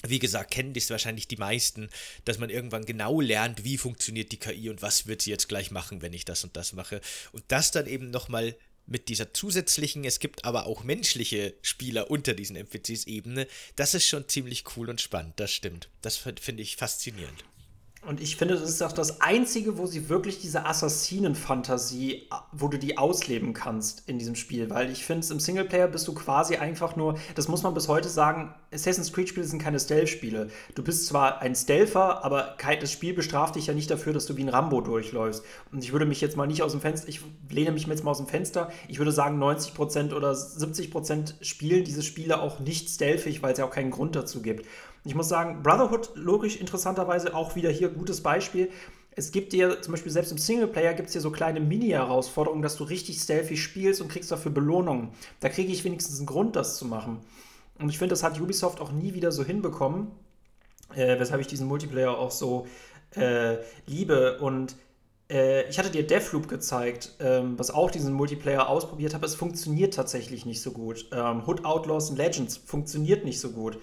wie gesagt, kennen das wahrscheinlich die meisten, dass man irgendwann genau lernt, wie funktioniert die KI und was wird sie jetzt gleich machen, wenn ich das und das mache. Und das dann eben nochmal mit dieser zusätzlichen, es gibt aber auch menschliche Spieler unter diesen NPCs-Ebene, das ist schon ziemlich cool und spannend, das stimmt. Das finde ich faszinierend. Und ich finde, das ist auch das Einzige, wo sie wirklich diese Assassinen-Fantasie, wo du die ausleben kannst in diesem Spiel. Weil ich finde, im Singleplayer bist du quasi einfach nur, das muss man bis heute sagen, Assassin's Creed-Spiele sind keine Stealth-Spiele. Du bist zwar ein Stealther, aber das Spiel bestraft dich ja nicht dafür, dass du wie ein Rambo durchläufst. Und ich würde mich jetzt mal nicht aus dem Fenster, ich lehne mich jetzt mal aus dem Fenster, ich würde sagen, 90% oder 70% spielen diese Spiele auch nicht stealthig, weil es ja auch keinen Grund dazu gibt. Ich muss sagen, Brotherhood, logisch, interessanterweise auch wieder hier gutes Beispiel. Es gibt dir zum Beispiel selbst im Singleplayer gibt es dir so kleine Mini-Herausforderungen, dass du richtig stealthy spielst und kriegst dafür Belohnungen. Da kriege ich wenigstens einen Grund, das zu machen. Und ich finde, das hat Ubisoft auch nie wieder so hinbekommen, äh, weshalb ich diesen Multiplayer auch so äh, liebe. Und äh, ich hatte dir Deathloop gezeigt, ähm, was auch diesen Multiplayer ausprobiert habe. Es funktioniert tatsächlich nicht so gut. Ähm, Hood Outlaws and Legends funktioniert nicht so gut.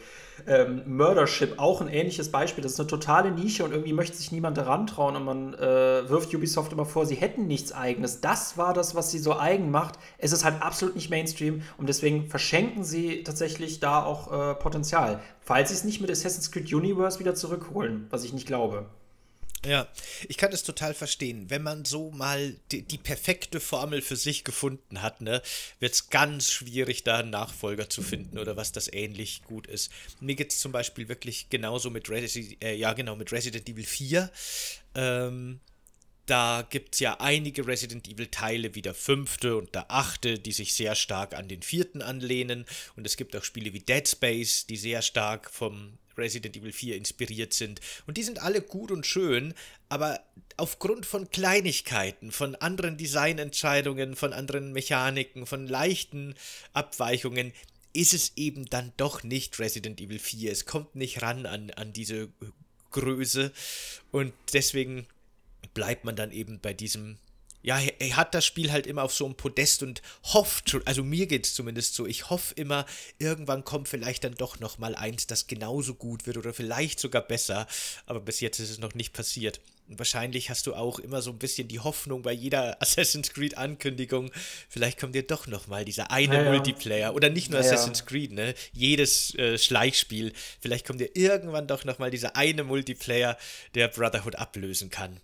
Ähm, Murdership, auch ein ähnliches Beispiel. Das ist eine totale Nische und irgendwie möchte sich niemand daran trauen und man äh, wirft Ubisoft immer vor, sie hätten nichts Eigenes. Das war das, was sie so eigen macht. Es ist halt absolut nicht Mainstream und deswegen verschenken sie tatsächlich da auch äh, Potenzial. Falls sie es nicht mit Assassin's Creed Universe wieder zurückholen, was ich nicht glaube. Ja, ich kann das total verstehen. Wenn man so mal die, die perfekte Formel für sich gefunden hat, ne, wird es ganz schwierig, da einen Nachfolger zu finden oder was das ähnlich gut ist. Mir geht es zum Beispiel wirklich genauso mit, Resi äh, ja, genau, mit Resident Evil 4. Ähm, da gibt es ja einige Resident Evil-Teile, wie der fünfte und der achte, die sich sehr stark an den vierten anlehnen. Und es gibt auch Spiele wie Dead Space, die sehr stark vom Resident Evil 4 inspiriert sind. Und die sind alle gut und schön, aber aufgrund von Kleinigkeiten, von anderen Designentscheidungen, von anderen Mechaniken, von leichten Abweichungen, ist es eben dann doch nicht Resident Evil 4. Es kommt nicht ran an, an diese Größe und deswegen bleibt man dann eben bei diesem ja, er hat das Spiel halt immer auf so einem Podest und hofft, also mir geht es zumindest so, ich hoffe immer, irgendwann kommt vielleicht dann doch noch mal eins, das genauso gut wird oder vielleicht sogar besser, aber bis jetzt ist es noch nicht passiert. Und wahrscheinlich hast du auch immer so ein bisschen die Hoffnung bei jeder Assassin's Creed Ankündigung, vielleicht kommt dir doch noch mal dieser eine ja, Multiplayer oder nicht nur ja, Assassin's Creed, ne? Jedes äh, Schleichspiel, vielleicht kommt dir irgendwann doch noch mal dieser eine Multiplayer, der Brotherhood ablösen kann.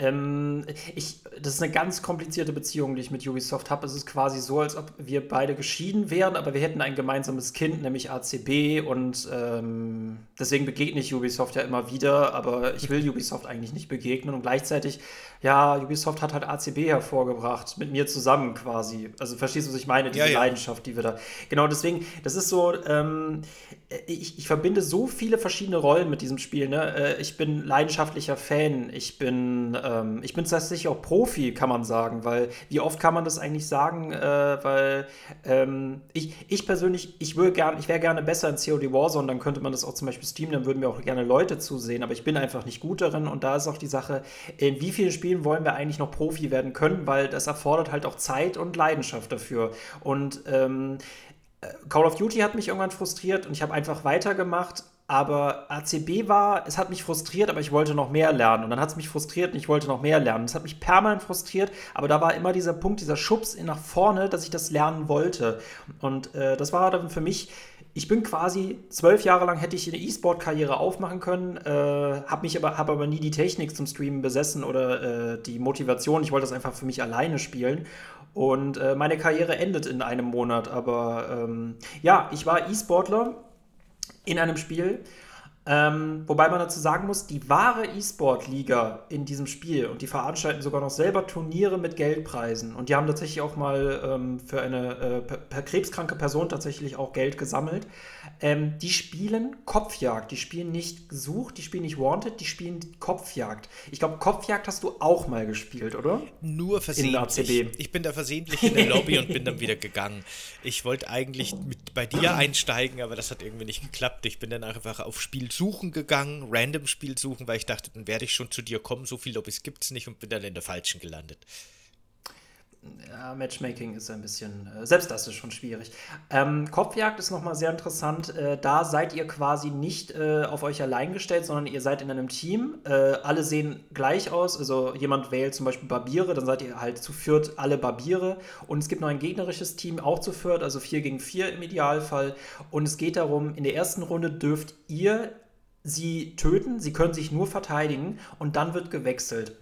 Ähm, ich, das ist eine ganz komplizierte Beziehung, die ich mit Ubisoft habe. Es ist quasi so, als ob wir beide geschieden wären, aber wir hätten ein gemeinsames Kind, nämlich ACB. Und ähm, deswegen begegne ich Ubisoft ja immer wieder, aber ich will Ubisoft eigentlich nicht begegnen. Und gleichzeitig ja, Ubisoft hat halt ACB hervorgebracht, mit mir zusammen quasi. Also verstehst du, was ich meine? Diese ja, ja. Leidenschaft, die wir da. Genau, deswegen, das ist so, ähm, ich, ich, verbinde so viele verschiedene Rollen mit diesem Spiel. Ne? Äh, ich bin leidenschaftlicher Fan, ich bin, ähm, ich bin tatsächlich auch Profi, kann man sagen, weil wie oft kann man das eigentlich sagen? Äh, weil ähm, ich, ich persönlich, ich würde gern, ich wäre gerne besser in COD Warzone, dann könnte man das auch zum Beispiel streamen, dann würden mir auch gerne Leute zusehen, aber ich bin einfach nicht gut darin und da ist auch die Sache, in wie vielen Spielen spielen wollen wir eigentlich noch Profi werden können, weil das erfordert halt auch Zeit und Leidenschaft dafür. Und ähm, Call of Duty hat mich irgendwann frustriert und ich habe einfach weitergemacht. Aber ACB war, es hat mich frustriert, aber ich wollte noch mehr lernen. Und dann hat es mich frustriert und ich wollte noch mehr lernen. Es hat mich permanent frustriert, aber da war immer dieser Punkt, dieser Schubs nach vorne, dass ich das lernen wollte. Und äh, das war dann für mich ich bin quasi zwölf Jahre lang hätte ich eine E-Sport-Karriere aufmachen können, äh, habe mich aber, hab aber nie die Technik zum Streamen besessen oder äh, die Motivation. Ich wollte das einfach für mich alleine spielen. Und äh, meine Karriere endet in einem Monat. Aber ähm, ja, ich war E-Sportler in einem Spiel ähm, wobei man dazu sagen muss, die wahre E-Sport-Liga in diesem Spiel und die veranstalten sogar noch selber Turniere mit Geldpreisen. Und die haben tatsächlich auch mal ähm, für eine äh, per krebskranke Person tatsächlich auch Geld gesammelt. Ähm, die spielen Kopfjagd. Die spielen nicht gesucht, die spielen nicht wanted, die spielen Kopfjagd. Ich glaube, Kopfjagd hast du auch mal gespielt, oder? Nur versehentlich. Ich bin da versehentlich in der Lobby und bin dann wieder gegangen. Ich wollte eigentlich mit bei dir einsteigen, aber das hat irgendwie nicht geklappt. Ich bin dann einfach auf Spiel suchen gegangen, random Spiel suchen, weil ich dachte, dann werde ich schon zu dir kommen. So viele Lobbys gibt es nicht und bin dann in der falschen gelandet. Ja, Matchmaking ist ein bisschen, äh, selbst das ist schon schwierig. Ähm, Kopfjagd ist nochmal sehr interessant. Äh, da seid ihr quasi nicht äh, auf euch allein gestellt, sondern ihr seid in einem Team. Äh, alle sehen gleich aus. Also jemand wählt zum Beispiel Barbiere, dann seid ihr halt zu viert alle Barbiere. Und es gibt noch ein gegnerisches Team, auch zu viert, also vier gegen vier im Idealfall. Und es geht darum, in der ersten Runde dürft ihr sie töten, sie können sich nur verteidigen und dann wird gewechselt.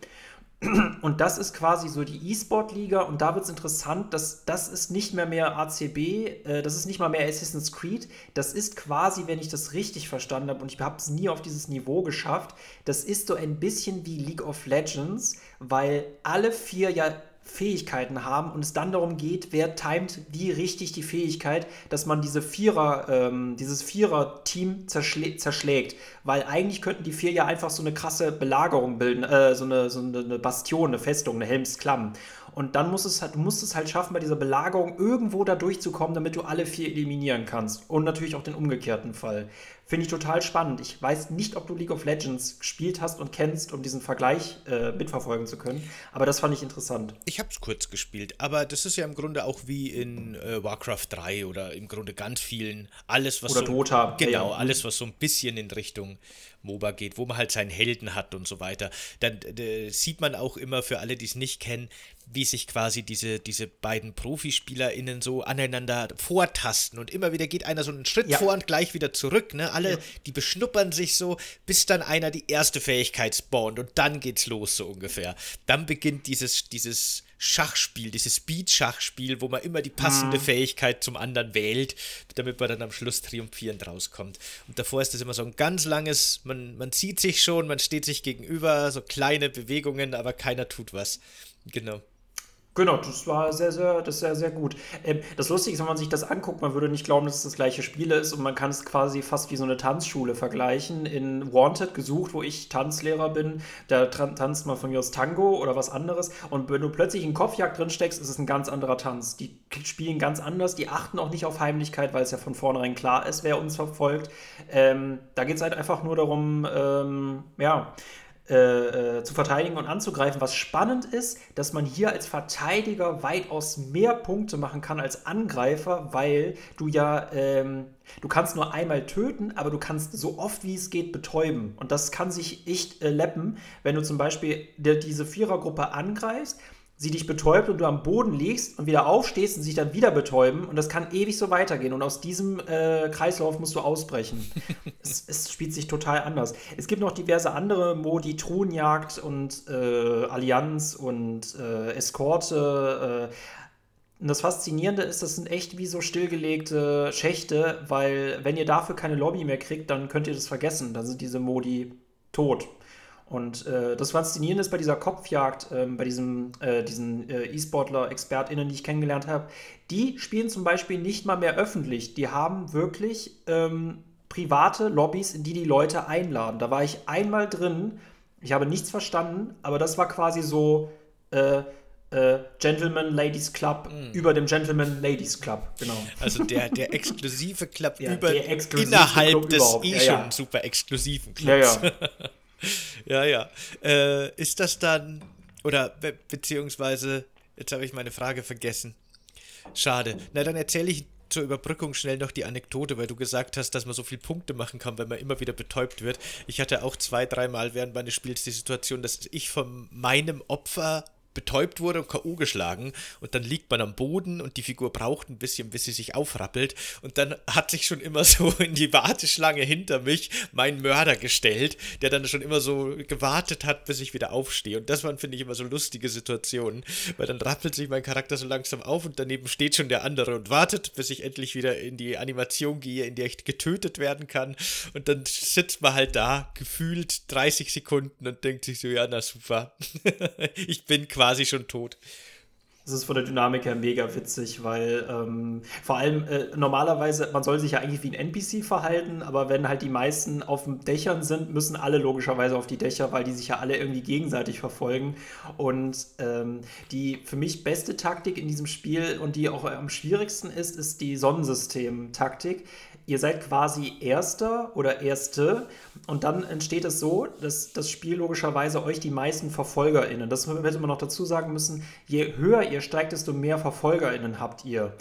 Und das ist quasi so die E-Sport-Liga und da wird es interessant, dass das ist nicht mehr mehr ACB, äh, das ist nicht mal mehr Assassin's Creed, das ist quasi, wenn ich das richtig verstanden habe und ich habe es nie auf dieses Niveau geschafft, das ist so ein bisschen wie League of Legends, weil alle vier ja Fähigkeiten haben und es dann darum geht, wer timet wie richtig die Fähigkeit, dass man diese Vierer, ähm, dieses Vierer-Team zerschlä zerschlägt. Weil eigentlich könnten die vier ja einfach so eine krasse Belagerung bilden, äh, so, eine, so eine Bastion, eine Festung, eine Helmsklamm. Und dann musst es halt, du musst es halt schaffen, bei dieser Belagerung irgendwo da durchzukommen, damit du alle vier eliminieren kannst. Und natürlich auch den umgekehrten Fall. Finde ich total spannend. Ich weiß nicht, ob du League of Legends gespielt hast und kennst, um diesen Vergleich äh, mitverfolgen zu können. Aber das fand ich interessant. Ich habe es kurz gespielt, aber das ist ja im Grunde auch wie in äh, Warcraft 3 oder im Grunde ganz vielen. Alles, was oder so, Dota. Genau, ja. alles, was so ein bisschen in Richtung MOBA geht, wo man halt seinen Helden hat und so weiter. Dann äh, sieht man auch immer für alle, die es nicht kennen, wie sich quasi diese, diese beiden ProfispielerInnen so aneinander vortasten und immer wieder geht einer so einen Schritt ja. vor und gleich wieder zurück, ne? Alle, ja. die beschnuppern sich so, bis dann einer die erste Fähigkeit spawnt und dann geht's los, so ungefähr. Dann beginnt dieses, dieses Schachspiel, dieses Speed-Schachspiel, wo man immer die passende mhm. Fähigkeit zum anderen wählt, damit man dann am Schluss triumphierend rauskommt. Und davor ist das immer so ein ganz langes, man, man sieht sich schon, man steht sich gegenüber, so kleine Bewegungen, aber keiner tut was. Genau. Genau, das war sehr, sehr, das sehr, sehr gut. Ähm, das Lustige ist, wenn man sich das anguckt, man würde nicht glauben, dass es das gleiche Spiel ist und man kann es quasi fast wie so eine Tanzschule vergleichen. In Wanted gesucht, wo ich Tanzlehrer bin, da tanzt man von mir aus Tango oder was anderes und wenn du plötzlich in Kopfjagd drin steckst, ist es ein ganz anderer Tanz. Die spielen ganz anders, die achten auch nicht auf Heimlichkeit, weil es ja von vornherein klar ist, wer uns verfolgt. Ähm, da geht es halt einfach nur darum, ähm, ja, äh, äh, zu verteidigen und anzugreifen. Was spannend ist, dass man hier als Verteidiger weitaus mehr Punkte machen kann als Angreifer, weil du ja, ähm, du kannst nur einmal töten, aber du kannst so oft wie es geht betäuben. Und das kann sich echt äh, leppen, wenn du zum Beispiel diese Vierergruppe angreifst sie dich betäubt und du am Boden liegst und wieder aufstehst und sich dann wieder betäuben und das kann ewig so weitergehen und aus diesem äh, Kreislauf musst du ausbrechen. es, es, spielt sich total anders. Es gibt noch diverse andere Modi, Truhenjagd und äh, Allianz und äh, Eskorte. Äh, und das Faszinierende ist, das sind echt wie so stillgelegte Schächte, weil wenn ihr dafür keine Lobby mehr kriegt, dann könnt ihr das vergessen. Dann sind diese Modi tot. Und äh, das Faszinierende ist bei dieser Kopfjagd, äh, bei diesem, äh, diesen äh, E-Sportler-ExpertInnen, die ich kennengelernt habe, die spielen zum Beispiel nicht mal mehr öffentlich. Die haben wirklich ähm, private Lobbys, in die die Leute einladen. Da war ich einmal drin, ich habe nichts verstanden, aber das war quasi so äh, äh, Gentleman Ladies Club mm. über dem Gentleman Ladies Club, genau. Also der, der exklusive Club ja, über exklusive innerhalb Club des überhaupt. eh ja, schon ja. super exklusiven Clubs. Ja, ja. ja, ja. Äh, ist das dann, oder be beziehungsweise, jetzt habe ich meine Frage vergessen. Schade. Na, dann erzähle ich zur Überbrückung schnell noch die Anekdote, weil du gesagt hast, dass man so viele Punkte machen kann, wenn man immer wieder betäubt wird. Ich hatte auch zwei, dreimal während meines Spiels die Situation, dass ich von meinem Opfer betäubt wurde und K.O. geschlagen und dann liegt man am Boden und die Figur braucht ein bisschen, bis sie sich aufrappelt und dann hat sich schon immer so in die Warteschlange hinter mich mein Mörder gestellt, der dann schon immer so gewartet hat, bis ich wieder aufstehe und das waren, finde ich, immer so lustige Situationen, weil dann rappelt sich mein Charakter so langsam auf und daneben steht schon der andere und wartet, bis ich endlich wieder in die Animation gehe, in der ich getötet werden kann und dann sitzt man halt da, gefühlt 30 Sekunden und denkt sich so, ja, na super, ich bin quasi quasi schon tot. Das ist von der Dynamik her mega witzig, weil ähm, vor allem äh, normalerweise, man soll sich ja eigentlich wie ein NPC verhalten, aber wenn halt die meisten auf den Dächern sind, müssen alle logischerweise auf die Dächer, weil die sich ja alle irgendwie gegenseitig verfolgen. Und ähm, die für mich beste Taktik in diesem Spiel und die auch am schwierigsten ist, ist die Sonnensystem-Taktik ihr seid quasi Erster oder Erste und dann entsteht es so, dass das Spiel logischerweise euch die meisten VerfolgerInnen, das hätte man noch dazu sagen müssen, je höher ihr steigt, desto mehr VerfolgerInnen habt ihr.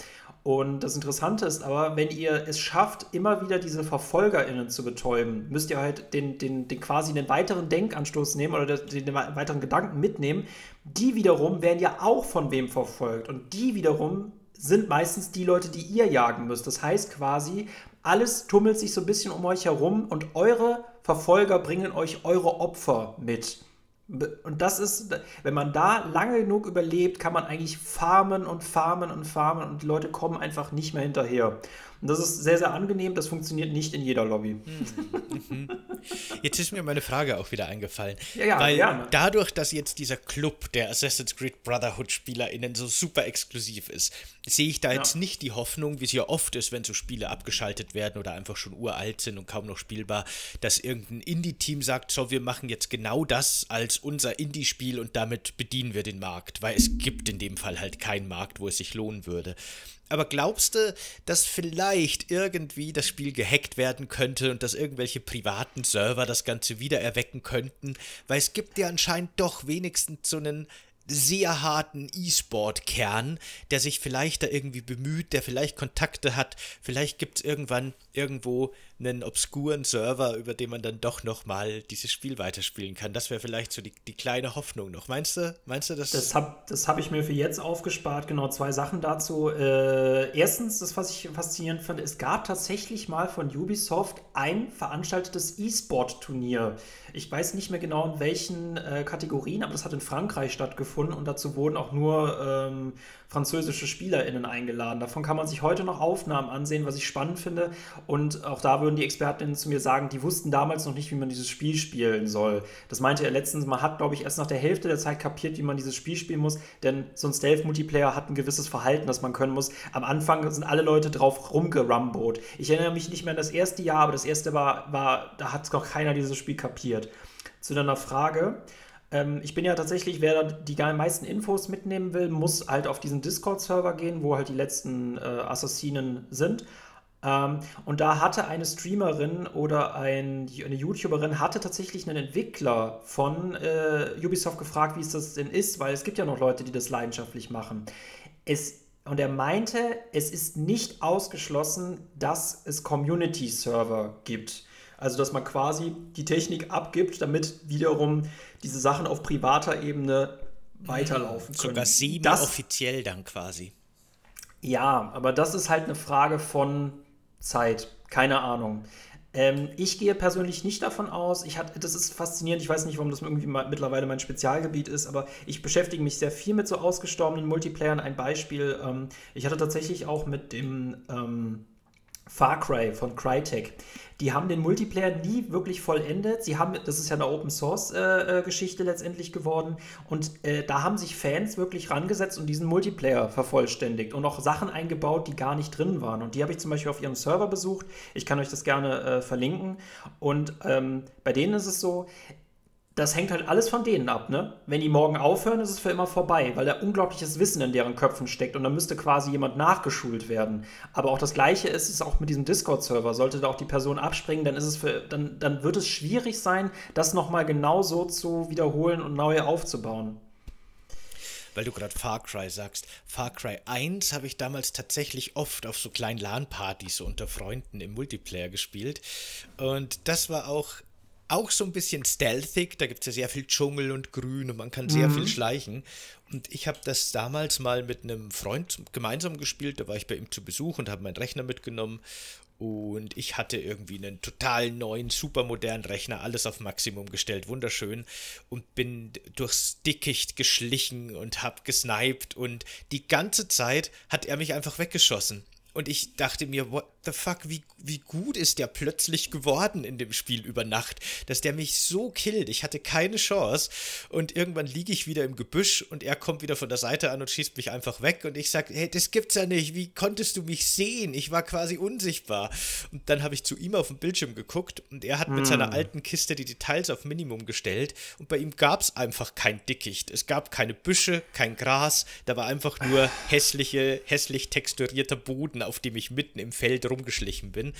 Und das Interessante ist aber, wenn ihr es schafft, immer wieder diese VerfolgerInnen zu betäuben, müsst ihr halt den, den, den quasi den weiteren Denkanstoß nehmen oder den, den weiteren Gedanken mitnehmen. Die wiederum werden ja auch von wem verfolgt. Und die wiederum sind meistens die Leute, die ihr jagen müsst. Das heißt quasi, alles tummelt sich so ein bisschen um euch herum und eure Verfolger bringen euch eure Opfer mit. Und das ist, wenn man da lange genug überlebt, kann man eigentlich farmen und farmen und farmen und die Leute kommen einfach nicht mehr hinterher. Und das ist sehr, sehr angenehm. Das funktioniert nicht in jeder Lobby. Mhm. Jetzt ist mir meine Frage auch wieder eingefallen. Ja, ja, Weil gerne. dadurch, dass jetzt dieser Club der Assassin's Creed Brotherhood-SpielerInnen so super exklusiv ist, sehe ich da jetzt ja. nicht die Hoffnung, wie es ja oft ist, wenn so Spiele abgeschaltet werden oder einfach schon uralt sind und kaum noch spielbar, dass irgendein Indie-Team sagt, so, wir machen jetzt genau das als unser Indie-Spiel und damit bedienen wir den Markt. Weil es gibt in dem Fall halt keinen Markt, wo es sich lohnen würde. Aber glaubst du, dass vielleicht irgendwie das Spiel gehackt werden könnte und dass irgendwelche privaten Server das Ganze wieder erwecken könnten? Weil es gibt ja anscheinend doch wenigstens so einen sehr harten E-Sport-Kern, der sich vielleicht da irgendwie bemüht, der vielleicht Kontakte hat. Vielleicht gibt es irgendwann irgendwo einen obskuren Server, über den man dann doch nochmal dieses Spiel weiterspielen kann. Das wäre vielleicht so die, die kleine Hoffnung noch. Meinst du, meinst du das? Das habe das hab ich mir für jetzt aufgespart. Genau, zwei Sachen dazu. Äh, erstens, das, was ich faszinierend fand, es gab tatsächlich mal von Ubisoft ein veranstaltetes E-Sport-Turnier. Ich weiß nicht mehr genau in welchen äh, Kategorien, aber das hat in Frankreich stattgefunden und dazu wurden auch nur ähm, französische SpielerInnen eingeladen. Davon kann man sich heute noch Aufnahmen ansehen, was ich spannend finde. Und auch da würden die ExpertInnen zu mir sagen, die wussten damals noch nicht, wie man dieses Spiel spielen soll. Das meinte er letztens, man hat, glaube ich, erst nach der Hälfte der Zeit kapiert, wie man dieses Spiel spielen muss, denn so ein Stealth-Multiplayer hat ein gewisses Verhalten, das man können muss. Am Anfang sind alle Leute drauf rumgerumbot. Ich erinnere mich nicht mehr an das erste Jahr, aber das erste war, war da hat noch keiner dieses Spiel kapiert. Zu deiner Frage, ähm, ich bin ja tatsächlich, wer die meisten Infos mitnehmen will, muss halt auf diesen Discord-Server gehen, wo halt die letzten äh, Assassinen sind. Ähm, und da hatte eine Streamerin oder ein, eine YouTuberin hatte tatsächlich einen Entwickler von äh, Ubisoft gefragt, wie es das denn ist, weil es gibt ja noch Leute, die das leidenschaftlich machen. Es, und er meinte, es ist nicht ausgeschlossen, dass es Community-Server gibt. Also, dass man quasi die Technik abgibt, damit wiederum diese Sachen auf privater Ebene weiterlaufen können. Sogar semi-offiziell dann quasi. Ja, aber das ist halt eine Frage von Zeit. Keine Ahnung. Ähm, ich gehe persönlich nicht davon aus. Ich hatte, das ist faszinierend. Ich weiß nicht, warum das irgendwie mal, mittlerweile mein Spezialgebiet ist, aber ich beschäftige mich sehr viel mit so ausgestorbenen Multiplayern. Ein Beispiel: ähm, Ich hatte tatsächlich auch mit dem ähm, Far Cry von Crytek. Die haben den Multiplayer nie wirklich vollendet. Sie haben, das ist ja eine Open Source äh, äh, Geschichte letztendlich geworden. Und äh, da haben sich Fans wirklich rangesetzt und diesen Multiplayer vervollständigt und auch Sachen eingebaut, die gar nicht drin waren. Und die habe ich zum Beispiel auf ihrem Server besucht. Ich kann euch das gerne äh, verlinken. Und ähm, bei denen ist es so, das hängt halt alles von denen ab, ne? Wenn die morgen aufhören, ist es für immer vorbei, weil da unglaubliches Wissen in deren Köpfen steckt und da müsste quasi jemand nachgeschult werden. Aber auch das Gleiche ist es auch mit diesem Discord-Server. Sollte da auch die Person abspringen, dann ist es für, dann, dann wird es schwierig sein, das nochmal genau so zu wiederholen und neu aufzubauen weil du gerade Far Cry sagst. Far Cry 1 habe ich damals tatsächlich oft auf so kleinen LAN-Partys so unter Freunden im Multiplayer gespielt. Und das war auch auch so ein bisschen stealthig. Da gibt es ja sehr viel Dschungel und Grün und man kann sehr mhm. viel schleichen. Und ich habe das damals mal mit einem Freund gemeinsam gespielt. Da war ich bei ihm zu Besuch und habe meinen Rechner mitgenommen. Und ich hatte irgendwie einen total neuen, super modernen Rechner, alles auf Maximum gestellt, wunderschön. Und bin durchs Dickicht geschlichen und hab gesniped. Und die ganze Zeit hat er mich einfach weggeschossen. Und ich dachte mir, what the fuck, wie, wie gut ist der plötzlich geworden in dem Spiel über Nacht, dass der mich so killt. Ich hatte keine Chance. Und irgendwann liege ich wieder im Gebüsch und er kommt wieder von der Seite an und schießt mich einfach weg. Und ich sage, hey, das gibt's ja nicht. Wie konntest du mich sehen? Ich war quasi unsichtbar. Und dann habe ich zu ihm auf dem Bildschirm geguckt und er hat mm. mit seiner hm. alten Kiste die Details auf Minimum gestellt. Und bei ihm gab es einfach kein Dickicht. Es gab keine Büsche, kein Gras. Da war einfach nur hässliche, hässlich texturierter Boden auf dem ich mitten im Feld rumgeschlichen bin.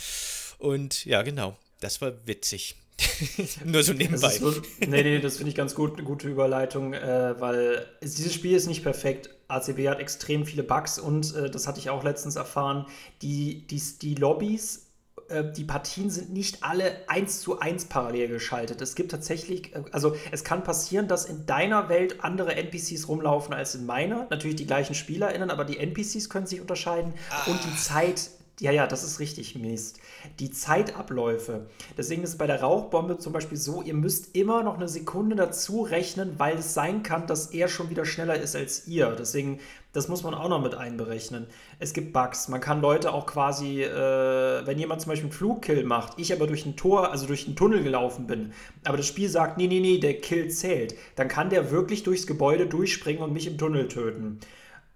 Und ja, genau, das war witzig. Nur so nebenbei. So, nee, nee, das finde ich ganz gut, eine gute Überleitung, äh, weil es, dieses Spiel ist nicht perfekt. ACB hat extrem viele Bugs und äh, das hatte ich auch letztens erfahren. Die, die, die Lobbys äh, die Partien sind nicht alle eins zu eins parallel geschaltet. Es gibt tatsächlich, äh, also es kann passieren, dass in deiner Welt andere NPCs rumlaufen als in meiner. Natürlich die gleichen SpielerInnen, aber die NPCs können sich unterscheiden ah. und die Zeit ja, ja, das ist richtig Mist. Die Zeitabläufe. Deswegen ist es bei der Rauchbombe zum Beispiel so, ihr müsst immer noch eine Sekunde dazu rechnen, weil es sein kann, dass er schon wieder schneller ist als ihr. Deswegen, das muss man auch noch mit einberechnen. Es gibt Bugs. Man kann Leute auch quasi, äh, wenn jemand zum Beispiel einen Flugkill macht, ich aber durch ein Tor, also durch einen Tunnel gelaufen bin, aber das Spiel sagt, nee, nee, nee, der Kill zählt, dann kann der wirklich durchs Gebäude durchspringen und mich im Tunnel töten.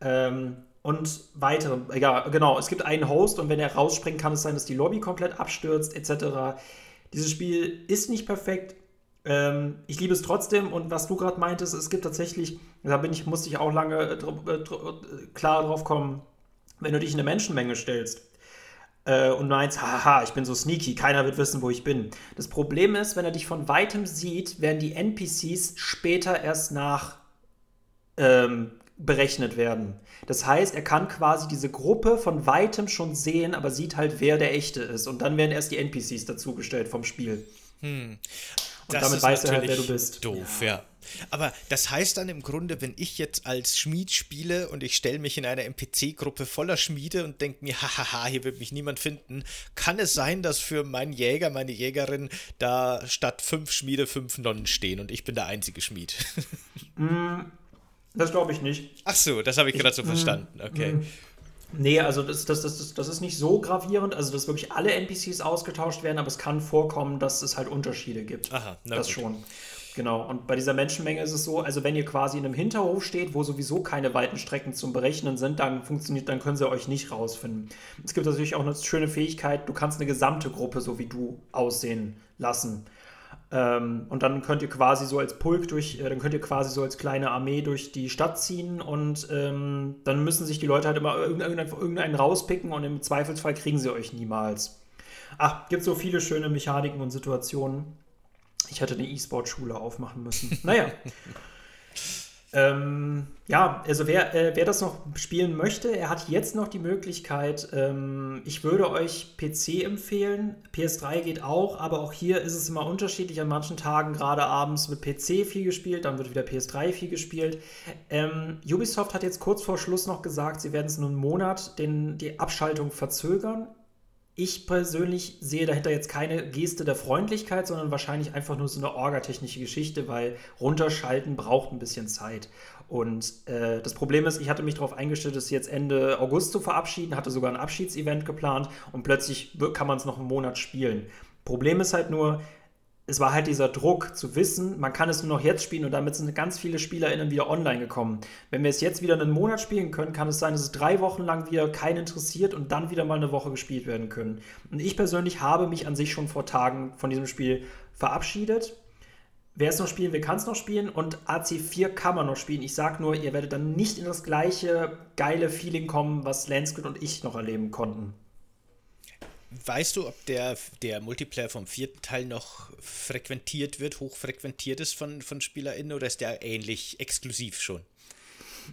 Ähm, und weitere, egal, genau, es gibt einen Host und wenn er rausspringt, kann es sein, dass die Lobby komplett abstürzt, etc. Dieses Spiel ist nicht perfekt. Ähm, ich liebe es trotzdem und was du gerade meintest, es gibt tatsächlich, da bin ich, musste ich auch lange äh, äh, klar drauf kommen, wenn du dich in eine Menschenmenge stellst äh, und meinst, haha, ich bin so sneaky, keiner wird wissen, wo ich bin. Das Problem ist, wenn er dich von weitem sieht, werden die NPCs später erst nach ähm, berechnet werden. Das heißt, er kann quasi diese Gruppe von weitem schon sehen, aber sieht halt, wer der echte ist. Und dann werden erst die NPCs dazugestellt vom Spiel. Hm. Und das damit weiß er halt, wer du bist. Doof, ja. ja. Aber das heißt dann im Grunde, wenn ich jetzt als Schmied spiele und ich stelle mich in einer NPC-Gruppe voller Schmiede und denke mir, hahaha, hier wird mich niemand finden, kann es sein, dass für meinen Jäger, meine Jägerin da statt fünf Schmiede fünf Nonnen stehen und ich bin der einzige Schmied? Mm, das glaube ich nicht. Ach so, das habe ich, gerade so mm, verstanden. Okay. Mm. Nee, also das, das, das, das ist nicht so gravierend, also dass wirklich alle NPCs ausgetauscht werden, aber es kann vorkommen, dass es halt Unterschiede gibt. Aha, na Das gut. schon. Genau, und bei dieser Menschenmenge ist es so, also wenn ihr quasi in einem Hinterhof steht, wo sowieso keine weiten Strecken zum Berechnen sind, dann funktioniert, dann können sie euch nicht rausfinden. Es gibt natürlich auch eine schöne Fähigkeit, du kannst eine gesamte Gruppe so wie du aussehen lassen. Ähm, und dann könnt ihr quasi so als Pulk durch, äh, dann könnt ihr quasi so als kleine Armee durch die Stadt ziehen und ähm, dann müssen sich die Leute halt immer irgendeinen, irgendeinen rauspicken und im Zweifelsfall kriegen sie euch niemals. Ach, gibt so viele schöne Mechaniken und Situationen. Ich hätte eine E-Sport-Schule aufmachen müssen. Naja. Ähm, ja, also wer, äh, wer das noch spielen möchte, er hat jetzt noch die Möglichkeit. Ähm, ich würde euch PC empfehlen. PS3 geht auch, aber auch hier ist es immer unterschiedlich. An manchen Tagen, gerade abends, wird PC viel gespielt, dann wird wieder PS3 viel gespielt. Ähm, Ubisoft hat jetzt kurz vor Schluss noch gesagt, sie werden es nur einen Monat den, die Abschaltung verzögern. Ich persönlich sehe dahinter jetzt keine Geste der Freundlichkeit, sondern wahrscheinlich einfach nur so eine orgatechnische Geschichte, weil runterschalten braucht ein bisschen Zeit. Und äh, das Problem ist, ich hatte mich darauf eingestellt, es jetzt Ende August zu verabschieden, hatte sogar ein Abschiedsevent geplant und plötzlich kann man es noch einen Monat spielen. Problem ist halt nur, es war halt dieser Druck zu wissen, man kann es nur noch jetzt spielen und damit sind ganz viele SpielerInnen wieder online gekommen. Wenn wir es jetzt wieder einen Monat spielen können, kann es sein, dass es drei Wochen lang wieder keinen interessiert und dann wieder mal eine Woche gespielt werden können. Und ich persönlich habe mich an sich schon vor Tagen von diesem Spiel verabschiedet. Wer es noch spielen will, kann es noch spielen und AC4 kann man noch spielen. Ich sage nur, ihr werdet dann nicht in das gleiche geile Feeling kommen, was Landscript und ich noch erleben konnten. Weißt du, ob der, der Multiplayer vom vierten Teil noch frequentiert wird, hochfrequentiert ist von, von SpielerInnen oder ist der ähnlich exklusiv schon?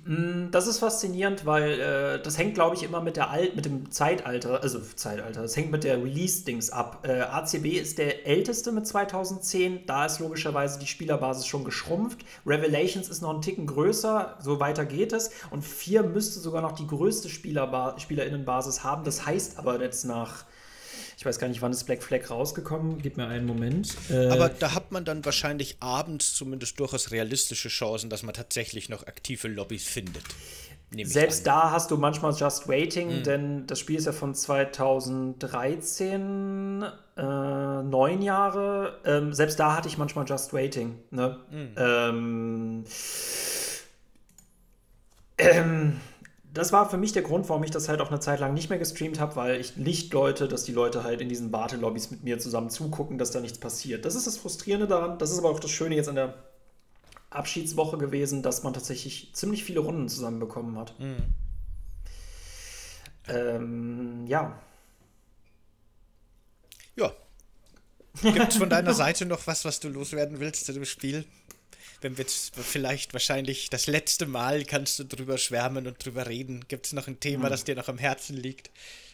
Mm, das ist faszinierend, weil äh, das hängt, glaube ich, immer mit der Alt, mit dem Zeitalter, also Zeitalter, das hängt mit der Release-Dings ab. Äh, ACB ist der älteste mit 2010, da ist logischerweise die Spielerbasis schon geschrumpft. Revelations ist noch einen Ticken größer, so weiter geht es. Und 4 müsste sogar noch die größte Spielerinnenbasis haben. Das heißt aber jetzt nach ich weiß gar nicht, wann ist Black Flag rausgekommen. Gib mir einen Moment. Äh, Aber da hat man dann wahrscheinlich abends zumindest durchaus realistische Chancen, dass man tatsächlich noch aktive Lobbys findet. Selbst da hast du manchmal Just Waiting, mhm. denn das Spiel ist ja von 2013, äh, neun Jahre. Ähm, selbst da hatte ich manchmal Just Waiting. Ne? Mhm. Ähm, ähm, das war für mich der Grund, warum ich das halt auch eine Zeit lang nicht mehr gestreamt habe, weil ich nicht wollte, dass die Leute halt in diesen Wartelobbys mit mir zusammen zugucken, dass da nichts passiert. Das ist das Frustrierende daran. Das ist aber auch das Schöne jetzt an der Abschiedswoche gewesen, dass man tatsächlich ziemlich viele Runden zusammenbekommen hat. Mhm. Ähm, ja. Ja. Gibt es von deiner Seite noch was, was du loswerden willst zu dem Spiel? Wenn wir jetzt vielleicht wahrscheinlich das letzte Mal kannst du drüber schwärmen und drüber reden. Gibt es noch ein Thema, mm. das dir noch am Herzen liegt,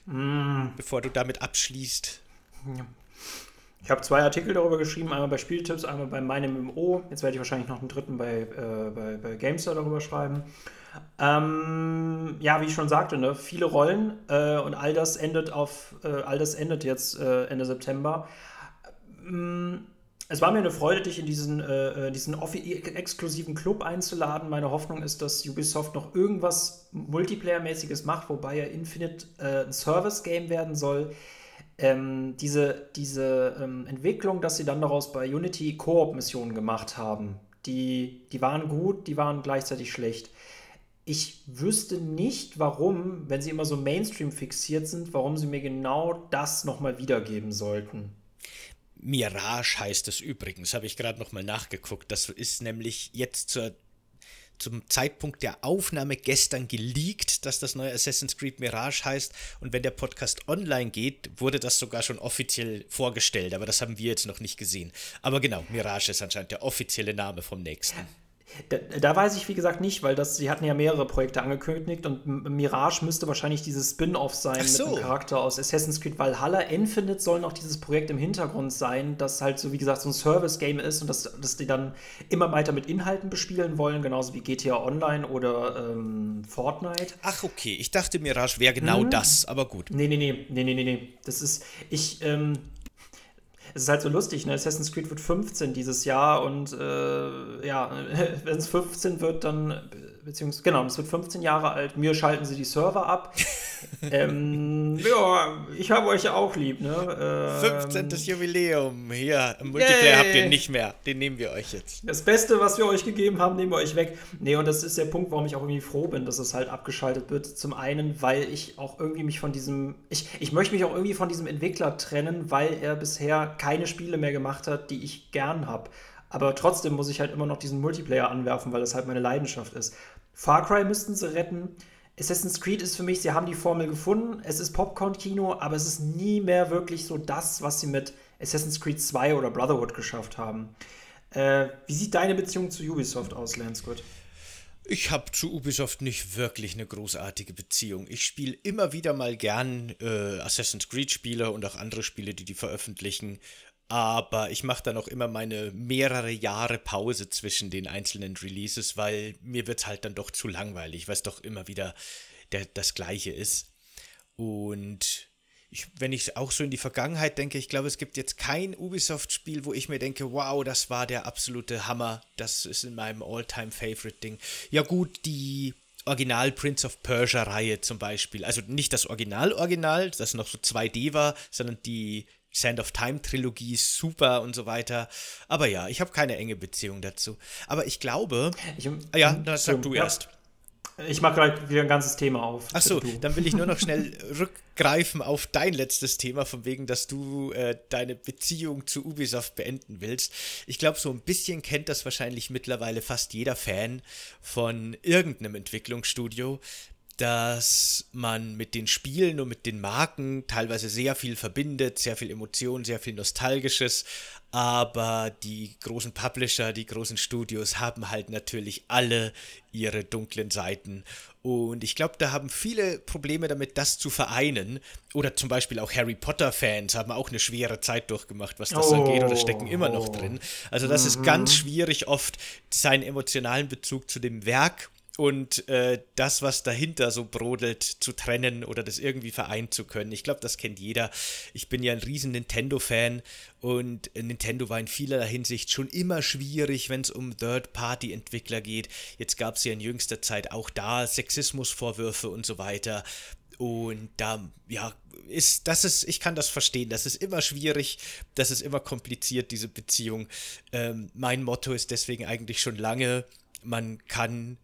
mm. bevor du damit abschließt? Ich habe zwei Artikel darüber geschrieben, einmal bei Spieltipps, einmal bei meinem MMO. Jetzt werde ich wahrscheinlich noch einen dritten bei, äh, bei, bei Gamestar darüber schreiben. Ähm, ja, wie ich schon sagte, ne, viele Rollen äh, und all das endet auf, äh, all das endet jetzt äh, Ende September. Ähm, es war mir eine Freude, dich in diesen, äh, äh diesen exklusiven Club einzuladen. Meine Hoffnung ist, dass Ubisoft noch irgendwas Multiplayer-mäßiges macht, wobei ja Infinite äh, ein Service-Game werden soll. Ähm, diese diese ähm, Entwicklung, dass sie dann daraus bei Unity Koop-Missionen gemacht haben, die, die waren gut, die waren gleichzeitig schlecht. Ich wüsste nicht, warum, wenn sie immer so Mainstream fixiert sind, warum sie mir genau das nochmal wiedergeben sollten. Mirage heißt es übrigens, habe ich gerade nochmal nachgeguckt. Das ist nämlich jetzt zur, zum Zeitpunkt der Aufnahme gestern geleakt, dass das neue Assassin's Creed Mirage heißt. Und wenn der Podcast online geht, wurde das sogar schon offiziell vorgestellt. Aber das haben wir jetzt noch nicht gesehen. Aber genau, Mirage ist anscheinend der offizielle Name vom nächsten. Da, da, weiß ich, wie gesagt, nicht, weil das, sie hatten ja mehrere Projekte angekündigt und Mirage müsste wahrscheinlich dieses Spin-off sein so. mit einem Charakter aus Assassin's Creed Valhalla. Infinite soll noch dieses Projekt im Hintergrund sein, das halt so, wie gesagt, so ein Service-Game ist und das, das die dann immer weiter mit Inhalten bespielen wollen, genauso wie GTA Online oder ähm, Fortnite. Ach, okay. Ich dachte, Mirage wäre genau hm. das, aber gut. Nee, nee, nee, nee, nee, nee, nee. Das ist, ich, ähm, es ist halt so lustig, ne? Assassin's Creed wird 15 dieses Jahr und äh, ja, wenn es 15 wird, dann beziehungsweise, genau, es wird 15 Jahre alt, mir schalten sie die Server ab. Ähm, ja, ich habe euch ja auch lieb, ne? Ähm, 15. Jubiläum, hier, im Multiplayer yay. habt ihr nicht mehr, den nehmen wir euch jetzt. Das Beste, was wir euch gegeben haben, nehmen wir euch weg. Nee, und das ist der Punkt, warum ich auch irgendwie froh bin, dass es halt abgeschaltet wird. Zum einen, weil ich auch irgendwie mich von diesem, ich, ich möchte mich auch irgendwie von diesem Entwickler trennen, weil er bisher keine Spiele mehr gemacht hat, die ich gern habe. Aber trotzdem muss ich halt immer noch diesen Multiplayer anwerfen, weil das halt meine Leidenschaft ist. Far Cry müssten sie retten. Assassin's Creed ist für mich, sie haben die Formel gefunden. Es ist Popcorn-Kino, aber es ist nie mehr wirklich so das, was sie mit Assassin's Creed 2 oder Brotherhood geschafft haben. Äh, wie sieht deine Beziehung zu Ubisoft aus, Lansgood? Ich habe zu Ubisoft nicht wirklich eine großartige Beziehung. Ich spiele immer wieder mal gern äh, Assassin's Creed-Spiele und auch andere Spiele, die die veröffentlichen. Aber ich mache dann auch immer meine mehrere Jahre Pause zwischen den einzelnen Releases, weil mir wird halt dann doch zu langweilig, weil es doch immer wieder der, das gleiche ist. Und ich, wenn ich auch so in die Vergangenheit denke, ich glaube, es gibt jetzt kein Ubisoft-Spiel, wo ich mir denke, wow, das war der absolute Hammer. Das ist in meinem All-Time-Favorite-Ding. Ja, gut, die Original Prince of Persia-Reihe zum Beispiel. Also nicht das Original-Original, das noch so 2D war, sondern die Sand of Time Trilogie ist super und so weiter. Aber ja, ich habe keine enge Beziehung dazu. Aber ich glaube. Ich, ja, das sag du ja. erst. Ich mache gleich wieder ein ganzes Thema auf. Achso, dann will ich nur noch schnell rückgreifen auf dein letztes Thema, von wegen, dass du äh, deine Beziehung zu Ubisoft beenden willst. Ich glaube, so ein bisschen kennt das wahrscheinlich mittlerweile fast jeder Fan von irgendeinem Entwicklungsstudio, dass man mit den Spielen und mit den Marken teilweise sehr viel verbindet, sehr viel Emotion, sehr viel Nostalgisches, aber die großen Publisher, die großen Studios haben halt natürlich alle ihre dunklen Seiten. Und ich glaube, da haben viele Probleme damit, das zu vereinen. Oder zum Beispiel auch Harry Potter-Fans haben auch eine schwere Zeit durchgemacht, was das oh, angeht, oder stecken immer noch drin. Also das mhm. ist ganz schwierig, oft seinen emotionalen Bezug zu dem Werk und äh, das, was dahinter so brodelt, zu trennen oder das irgendwie vereint zu können. Ich glaube, das kennt jeder. Ich bin ja ein riesen Nintendo-Fan und Nintendo war in vielerlei Hinsicht schon immer schwierig, wenn es um Third-Party-Entwickler geht. Jetzt gab es ja in jüngster Zeit auch da Sexismusvorwürfe und so weiter. Und da, ja, ist, das ist, ich kann das verstehen. Das ist immer schwierig, das ist immer kompliziert, diese Beziehung. Ähm, mein Motto ist deswegen eigentlich schon lange, man kann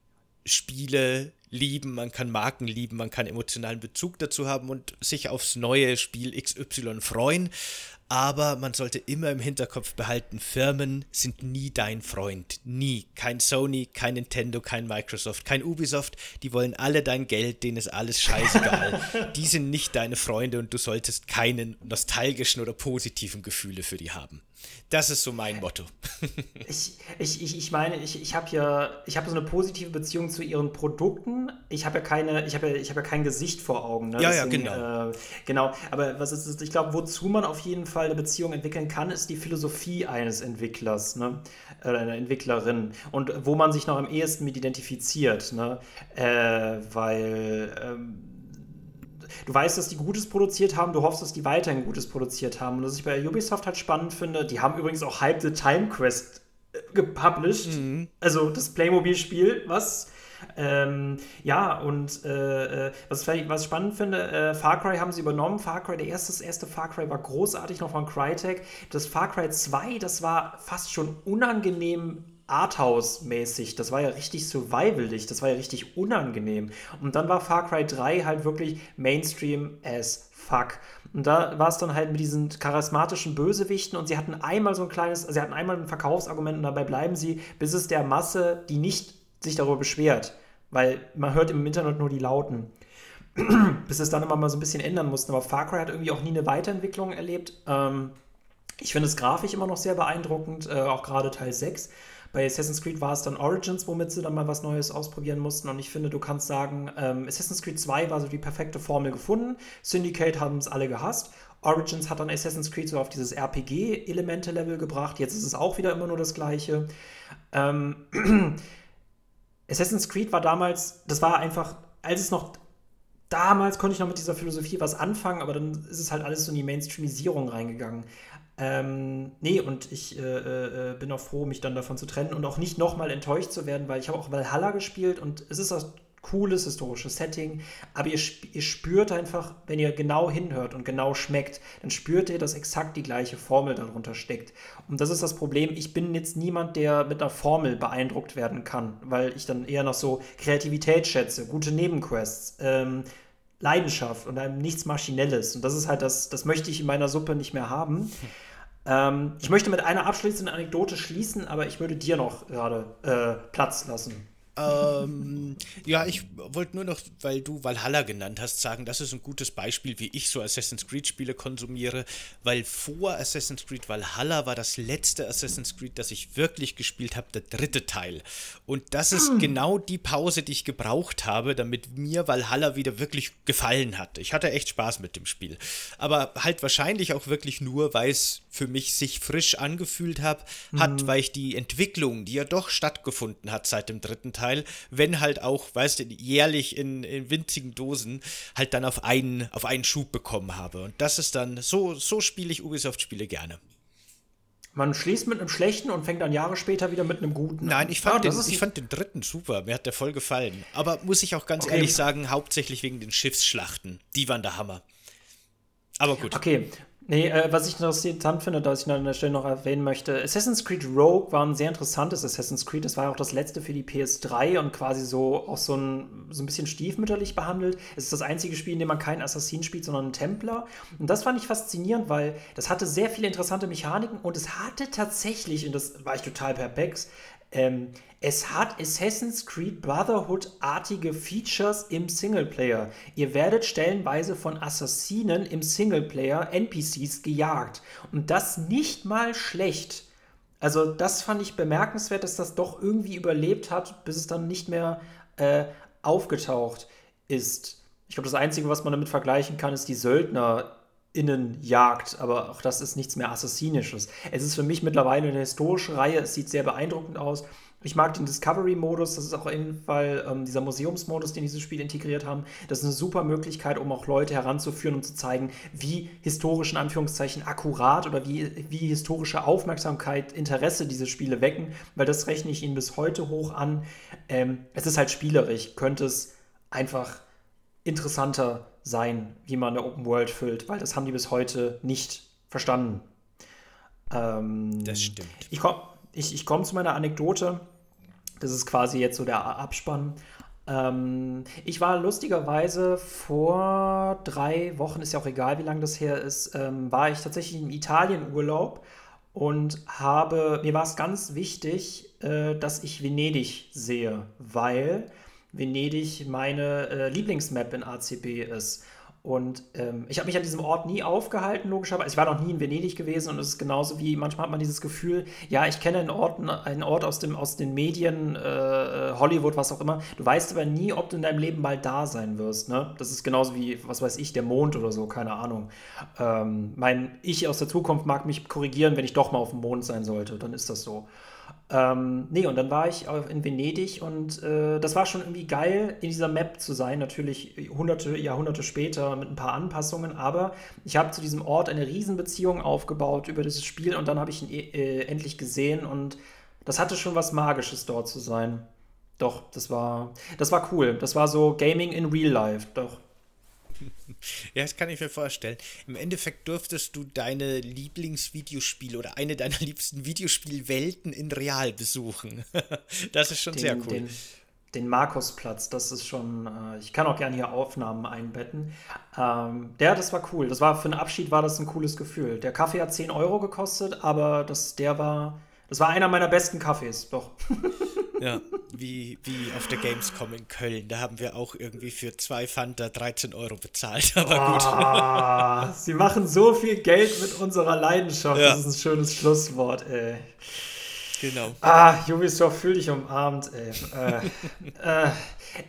Spiele lieben, man kann Marken lieben, man kann emotionalen Bezug dazu haben und sich aufs neue Spiel XY freuen. Aber man sollte immer im Hinterkopf behalten, Firmen sind nie dein Freund. Nie. Kein Sony, kein Nintendo, kein Microsoft, kein Ubisoft. Die wollen alle dein Geld, denen ist alles scheißegal. die sind nicht deine Freunde und du solltest keine nostalgischen oder positiven Gefühle für die haben. Das ist so mein Motto. ich, ich, ich, ich meine, ich, ich habe ja, ich habe so eine positive Beziehung zu ihren Produkten. Ich habe ja keine, ich habe ja, ich habe ja kein Gesicht vor Augen. Ne? Ja, Deswegen, ja, genau. Äh, genau. Aber was ist, ich glaube, wozu man auf jeden Fall eine Beziehung entwickeln kann, ist die Philosophie eines Entwicklers, ne? Oder einer Entwicklerin. Und wo man sich noch am ehesten mit identifiziert, ne? Äh, weil ähm, du weißt, dass die Gutes produziert haben, du hoffst, dass die weiterhin Gutes produziert haben. Und was ich bei Ubisoft halt spannend finde, die haben übrigens auch Hype the Time Quest äh, gepublished. Mhm. Also das Playmobil-Spiel, was ähm, ja, und äh, äh was, ich, was ich spannend finde, äh, Far Cry haben sie übernommen. Far Cry, der erste, das erste Far Cry war großartig noch von Crytek. Das Far Cry 2, das war fast schon unangenehm Arthouse-mäßig. Das war ja richtig survivalig, das war ja richtig unangenehm. Und dann war Far Cry 3 halt wirklich Mainstream as fuck. Und da war es dann halt mit diesen charismatischen Bösewichten und sie hatten einmal so ein kleines, sie hatten einmal ein Verkaufsargument und dabei bleiben sie, bis es der Masse, die nicht sich darüber beschwert, weil man hört im Internet nur die Lauten. bis es dann immer mal so ein bisschen ändern mussten. Aber Far Cry hat irgendwie auch nie eine Weiterentwicklung erlebt. Ähm, ich finde es grafisch immer noch sehr beeindruckend, äh, auch gerade Teil 6. Bei Assassin's Creed war es dann Origins, womit sie dann mal was Neues ausprobieren mussten. Und ich finde, du kannst sagen, ähm, Assassin's Creed 2 war so die perfekte Formel gefunden. Syndicate haben es alle gehasst. Origins hat dann Assassin's Creed so auf dieses RPG-Elemente-Level gebracht. Jetzt ist es auch wieder immer nur das Gleiche. Ähm, Assassin's Creed war damals, das war einfach, als es noch damals konnte ich noch mit dieser Philosophie was anfangen, aber dann ist es halt alles so in die Mainstreamisierung reingegangen. Ähm, nee, und ich äh, äh, bin auch froh, mich dann davon zu trennen und auch nicht nochmal enttäuscht zu werden, weil ich habe auch Valhalla gespielt und es ist das cooles historisches Setting, aber ihr, ihr, spürt einfach, wenn ihr genau hinhört und genau schmeckt, dann spürt ihr, dass exakt die gleiche Formel darunter steckt. Und das ist das Problem. Ich bin jetzt niemand, der mit einer Formel beeindruckt werden kann, weil ich dann eher noch so Kreativität schätze, gute Nebenquests, ähm, Leidenschaft und einem nichts Maschinelles. Und das ist halt das, das möchte ich in meiner Suppe nicht mehr haben. Ähm, ich möchte mit einer abschließenden Anekdote schließen, aber ich würde dir noch gerade äh, Platz lassen ähm, ja, ich wollte nur noch, weil du Valhalla genannt hast, sagen, das ist ein gutes Beispiel, wie ich so Assassin's Creed-Spiele konsumiere, weil vor Assassin's Creed Valhalla war das letzte Assassin's Creed, das ich wirklich gespielt habe, der dritte Teil. Und das ist mhm. genau die Pause, die ich gebraucht habe, damit mir Valhalla wieder wirklich gefallen hat. Ich hatte echt Spaß mit dem Spiel. Aber halt wahrscheinlich auch wirklich nur, weil es für mich sich frisch angefühlt hab, hat, mhm. weil ich die Entwicklung, die ja doch stattgefunden hat seit dem dritten Teil, wenn halt auch, weißt du, jährlich in, in winzigen Dosen, halt dann auf einen, auf einen Schub bekommen habe. Und das ist dann, so, so spiele ich Ubisoft-Spiele gerne. Man schließt mit einem schlechten und fängt dann Jahre später wieder mit einem guten. Nein, ich fand, ja, den, ich fand den dritten super. Mir hat der voll gefallen. Aber muss ich auch ganz okay. ehrlich sagen, hauptsächlich wegen den Schiffsschlachten. Die waren der Hammer. Aber gut. Okay, Nee, äh, was ich interessant finde, dass ich an der Stelle noch erwähnen möchte, Assassin's Creed Rogue war ein sehr interessantes Assassin's Creed. Das war ja auch das letzte für die PS3 und quasi so auch so ein, so ein bisschen stiefmütterlich behandelt. Es ist das einzige Spiel, in dem man keinen Assassin spielt, sondern einen Templer. Und das fand ich faszinierend, weil das hatte sehr viele interessante Mechaniken und es hatte tatsächlich, und das war ich total perplex, ähm, es hat Assassin's Creed Brotherhood-artige Features im Singleplayer. Ihr werdet stellenweise von Assassinen im Singleplayer NPCs gejagt. Und das nicht mal schlecht. Also das fand ich bemerkenswert, dass das doch irgendwie überlebt hat, bis es dann nicht mehr äh, aufgetaucht ist. Ich glaube, das Einzige, was man damit vergleichen kann, ist die Söldner Innenjagd, aber auch das ist nichts mehr Assassinisches. Es ist für mich mittlerweile eine historische Reihe, es sieht sehr beeindruckend aus. Ich mag den Discovery-Modus, das ist auch auf jeden Fall ähm, dieser Museumsmodus, den dieses Spiel integriert haben. Das ist eine super Möglichkeit, um auch Leute heranzuführen und zu zeigen, wie historisch in Anführungszeichen akkurat oder wie, wie historische Aufmerksamkeit, Interesse diese Spiele wecken, weil das rechne ich ihnen bis heute hoch an. Ähm, es ist halt spielerisch, könnte es einfach interessanter sein, wie man eine Open World füllt, weil das haben die bis heute nicht verstanden. Ähm, das stimmt. Ich komme ich, ich komm zu meiner Anekdote. Das ist quasi jetzt so der Abspann. Ähm, ich war lustigerweise vor drei Wochen, ist ja auch egal, wie lange das her ist, ähm, war ich tatsächlich im Italienurlaub und habe, mir war es ganz wichtig, äh, dass ich Venedig sehe, weil Venedig meine äh, Lieblingsmap in ACB ist. Und ähm, ich habe mich an diesem Ort nie aufgehalten, logischerweise. Ich war noch nie in Venedig gewesen und es ist genauso wie manchmal hat man dieses Gefühl, ja, ich kenne einen Ort, einen Ort aus, dem, aus den Medien, äh, Hollywood, was auch immer. Du weißt aber nie, ob du in deinem Leben mal da sein wirst. Ne? Das ist genauso wie, was weiß ich, der Mond oder so, keine Ahnung. Ähm, mein Ich aus der Zukunft mag mich korrigieren, wenn ich doch mal auf dem Mond sein sollte. Dann ist das so. Ähm, nee, und dann war ich in Venedig und äh, das war schon irgendwie geil, in dieser Map zu sein. Natürlich hunderte, Jahrhunderte später mit ein paar Anpassungen, aber ich habe zu diesem Ort eine Riesenbeziehung aufgebaut über dieses Spiel und dann habe ich ihn äh, endlich gesehen und das hatte schon was Magisches dort zu sein. Doch, das war, das war cool. Das war so Gaming in Real Life. Doch. Ja, das kann ich mir vorstellen. Im Endeffekt durftest du deine Lieblingsvideospiele oder eine deiner liebsten Videospielwelten in real besuchen. das ist schon den, sehr cool. Den, den Markusplatz, das ist schon, äh, ich kann auch gerne hier Aufnahmen einbetten. Ähm, der, das war cool. Das war für einen Abschied war das ein cooles Gefühl. Der Kaffee hat 10 Euro gekostet, aber das, der war, das war einer meiner besten Kaffees, doch. Ja, wie, wie auf der Gamescom in Köln. Da haben wir auch irgendwie für zwei Fanta 13 Euro bezahlt. Aber oh, gut. Sie machen so viel Geld mit unserer Leidenschaft. Ja. Das ist ein schönes Schlusswort, ey. Genau. Ah, Ubisoft, fühl dich umarmt, ey. äh, äh,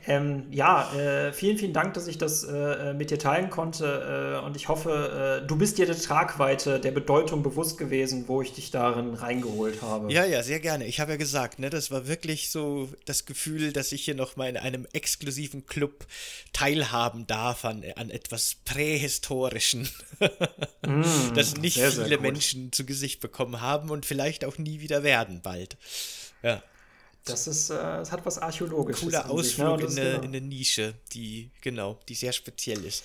ähm, ja, äh, vielen, vielen Dank, dass ich das äh, äh, mit dir teilen konnte. Äh, und ich hoffe, äh, du bist dir der Tragweite, der Bedeutung bewusst gewesen, wo ich dich darin reingeholt habe. Ja, ja, sehr gerne. Ich habe ja gesagt, ne, das war wirklich so das Gefühl, dass ich hier noch mal in einem exklusiven Club teilhaben darf an, an etwas Prähistorischen, mm, das nicht sehr, viele sehr Menschen zu Gesicht bekommen haben und vielleicht auch nie wieder werden bald. Ja. Das ist, äh, das hat was Archäologisches. Cooler Ausflug in, ne? in, eine, genau. in eine Nische, die, genau, die sehr speziell ist.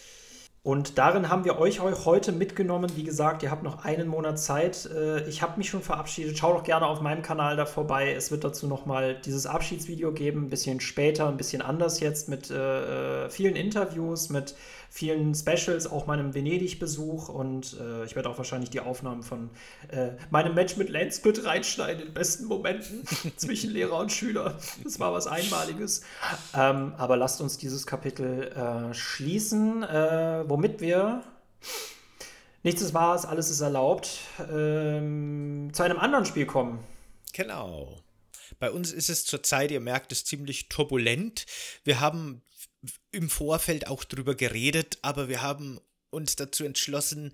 Und darin haben wir euch heute mitgenommen. Wie gesagt, ihr habt noch einen Monat Zeit. Äh, ich habe mich schon verabschiedet. Schaut doch gerne auf meinem Kanal da vorbei. Es wird dazu nochmal dieses Abschiedsvideo geben. Ein bisschen später, ein bisschen anders jetzt mit äh, äh vielen Interviews, mit vielen Specials, auch meinem Venedig-Besuch und äh, ich werde auch wahrscheinlich die Aufnahmen von äh, meinem Match mit Lance mit reinschneiden in besten Momenten zwischen Lehrer und Schüler. Das war was Einmaliges. Ähm, aber lasst uns dieses Kapitel äh, schließen, äh, womit wir nichts ist wahr, alles ist erlaubt, ähm, zu einem anderen Spiel kommen. Genau. Bei uns ist es zurzeit, ihr merkt es, ziemlich turbulent. Wir haben im Vorfeld auch drüber geredet, aber wir haben uns dazu entschlossen,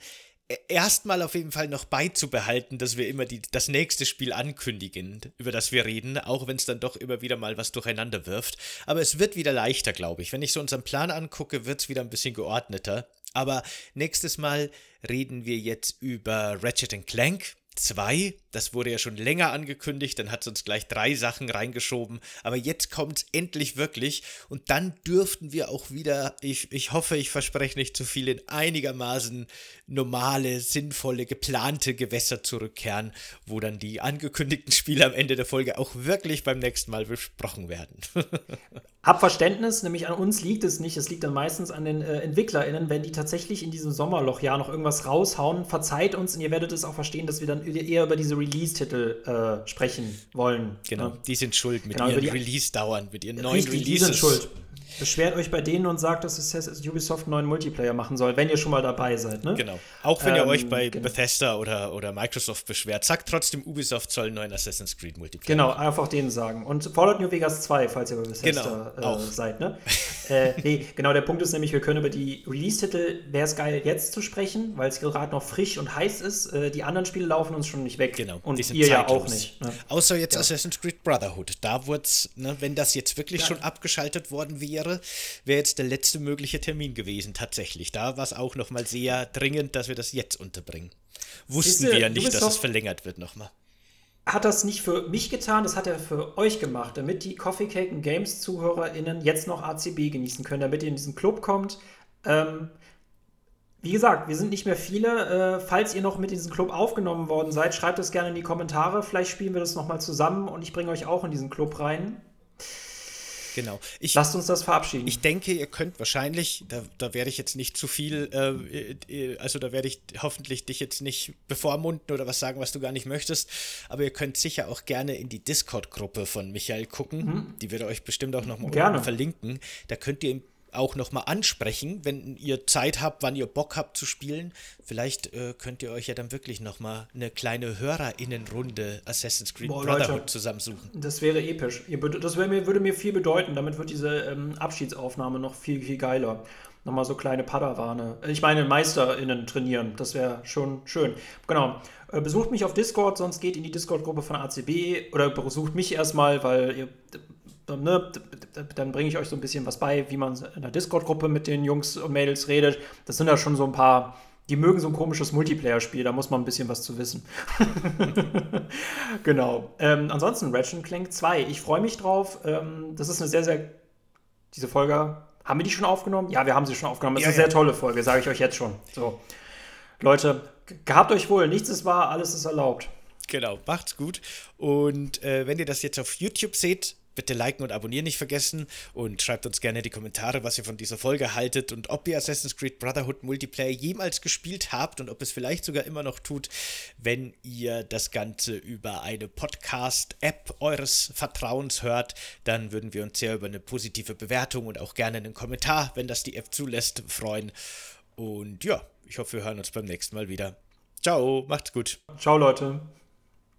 erstmal auf jeden Fall noch beizubehalten, dass wir immer die, das nächste Spiel ankündigen, über das wir reden, auch wenn es dann doch immer wieder mal was durcheinander wirft. Aber es wird wieder leichter, glaube ich. Wenn ich so unseren Plan angucke, wird es wieder ein bisschen geordneter. Aber nächstes Mal reden wir jetzt über Ratchet Clank 2 das wurde ja schon länger angekündigt, dann hat es uns gleich drei Sachen reingeschoben, aber jetzt kommt es endlich wirklich und dann dürften wir auch wieder, ich, ich hoffe, ich verspreche nicht zu viel, in einigermaßen normale, sinnvolle, geplante Gewässer zurückkehren, wo dann die angekündigten Spiele am Ende der Folge auch wirklich beim nächsten Mal besprochen werden. Hab Verständnis, nämlich an uns liegt es nicht, es liegt dann meistens an den äh, EntwicklerInnen, wenn die tatsächlich in diesem Sommerlochjahr noch irgendwas raushauen, verzeiht uns und ihr werdet es auch verstehen, dass wir dann eher über diese Release-Titel äh, sprechen wollen. Genau, ne? die sind schuld mit genau, ihren Release-Dauern, mit ihren neuen Releases. Die sind schuld. Beschwert euch bei denen und sagt, dass Ubisoft einen neuen Multiplayer machen soll, wenn ihr schon mal dabei seid. Ne? Genau. Auch wenn ähm, ihr euch bei genau. Bethesda oder, oder Microsoft beschwert, sagt trotzdem, Ubisoft soll einen neuen Assassin's Creed Multiplayer Genau, machen. einfach denen sagen. Und Fallout New Vegas 2, falls ihr bei Bethesda genau, äh, seid. Ne? äh, nee, genau, der Punkt ist nämlich, wir können über die Release-Titel, wäre es geil, jetzt zu sprechen, weil es gerade noch frisch und heiß ist. Äh, die anderen Spiele laufen uns schon nicht weg. Genau. Und ihr zeitlos. ja auch nicht. Ne? Außer jetzt ja. Assassin's Creed Brotherhood. Da wurde es, ne, wenn das jetzt wirklich ja. schon abgeschaltet worden wäre, wäre jetzt der letzte mögliche Termin gewesen, tatsächlich. Da war es auch nochmal sehr dringend, dass wir das jetzt unterbringen. Wussten wir ja nicht, dass es verlängert wird nochmal. Hat das nicht für mich getan, das hat er für euch gemacht, damit die Coffee Cake and Games ZuhörerInnen jetzt noch ACB genießen können, damit ihr in diesen Club kommt. Ähm, wie gesagt, wir sind nicht mehr viele. Äh, falls ihr noch mit in diesen Club aufgenommen worden seid, schreibt es gerne in die Kommentare. Vielleicht spielen wir das nochmal zusammen und ich bringe euch auch in diesen Club rein. Genau. Ich, Lasst uns das verabschieden. Ich denke, ihr könnt wahrscheinlich, da, da werde ich jetzt nicht zu viel, äh, äh, also da werde ich hoffentlich dich jetzt nicht bevormunden oder was sagen, was du gar nicht möchtest, aber ihr könnt sicher auch gerne in die Discord-Gruppe von Michael gucken. Mhm. Die wird euch bestimmt auch nochmal verlinken. Da könnt ihr im auch nochmal ansprechen, wenn ihr Zeit habt, wann ihr Bock habt zu spielen. Vielleicht äh, könnt ihr euch ja dann wirklich nochmal eine kleine HörerInnenrunde Assassin's Creed Boah, Brotherhood Leute, zusammensuchen. Das wäre episch. Das mir, würde mir viel bedeuten. Damit wird diese ähm, Abschiedsaufnahme noch viel, viel geiler. Nochmal so kleine Padawane. Ich meine, MeisterInnen trainieren. Das wäre schon schön. Genau. Äh, besucht mich auf Discord, sonst geht in die Discord-Gruppe von ACB oder besucht mich erstmal, weil ihr ne, dann bringe ich euch so ein bisschen was bei, wie man in der Discord-Gruppe mit den Jungs und Mädels redet. Das sind ja schon so ein paar, die mögen so ein komisches Multiplayer-Spiel, da muss man ein bisschen was zu wissen. genau. Ähm, ansonsten Ratchet Clank 2, ich freue mich drauf. Ähm, das ist eine sehr, sehr. Diese Folge, haben wir die schon aufgenommen? Ja, wir haben sie schon aufgenommen. Das ja, ist eine ja. sehr tolle Folge, sage ich euch jetzt schon. So. Leute, gehabt euch wohl. Nichts ist wahr, alles ist erlaubt. Genau, macht's gut. Und äh, wenn ihr das jetzt auf YouTube seht, Bitte liken und abonnieren nicht vergessen und schreibt uns gerne in die Kommentare, was ihr von dieser Folge haltet und ob ihr Assassin's Creed Brotherhood Multiplayer jemals gespielt habt und ob es vielleicht sogar immer noch tut, wenn ihr das Ganze über eine Podcast-App eures Vertrauens hört. Dann würden wir uns sehr über eine positive Bewertung und auch gerne einen Kommentar, wenn das die App zulässt, freuen. Und ja, ich hoffe, wir hören uns beim nächsten Mal wieder. Ciao, macht's gut. Ciao, Leute.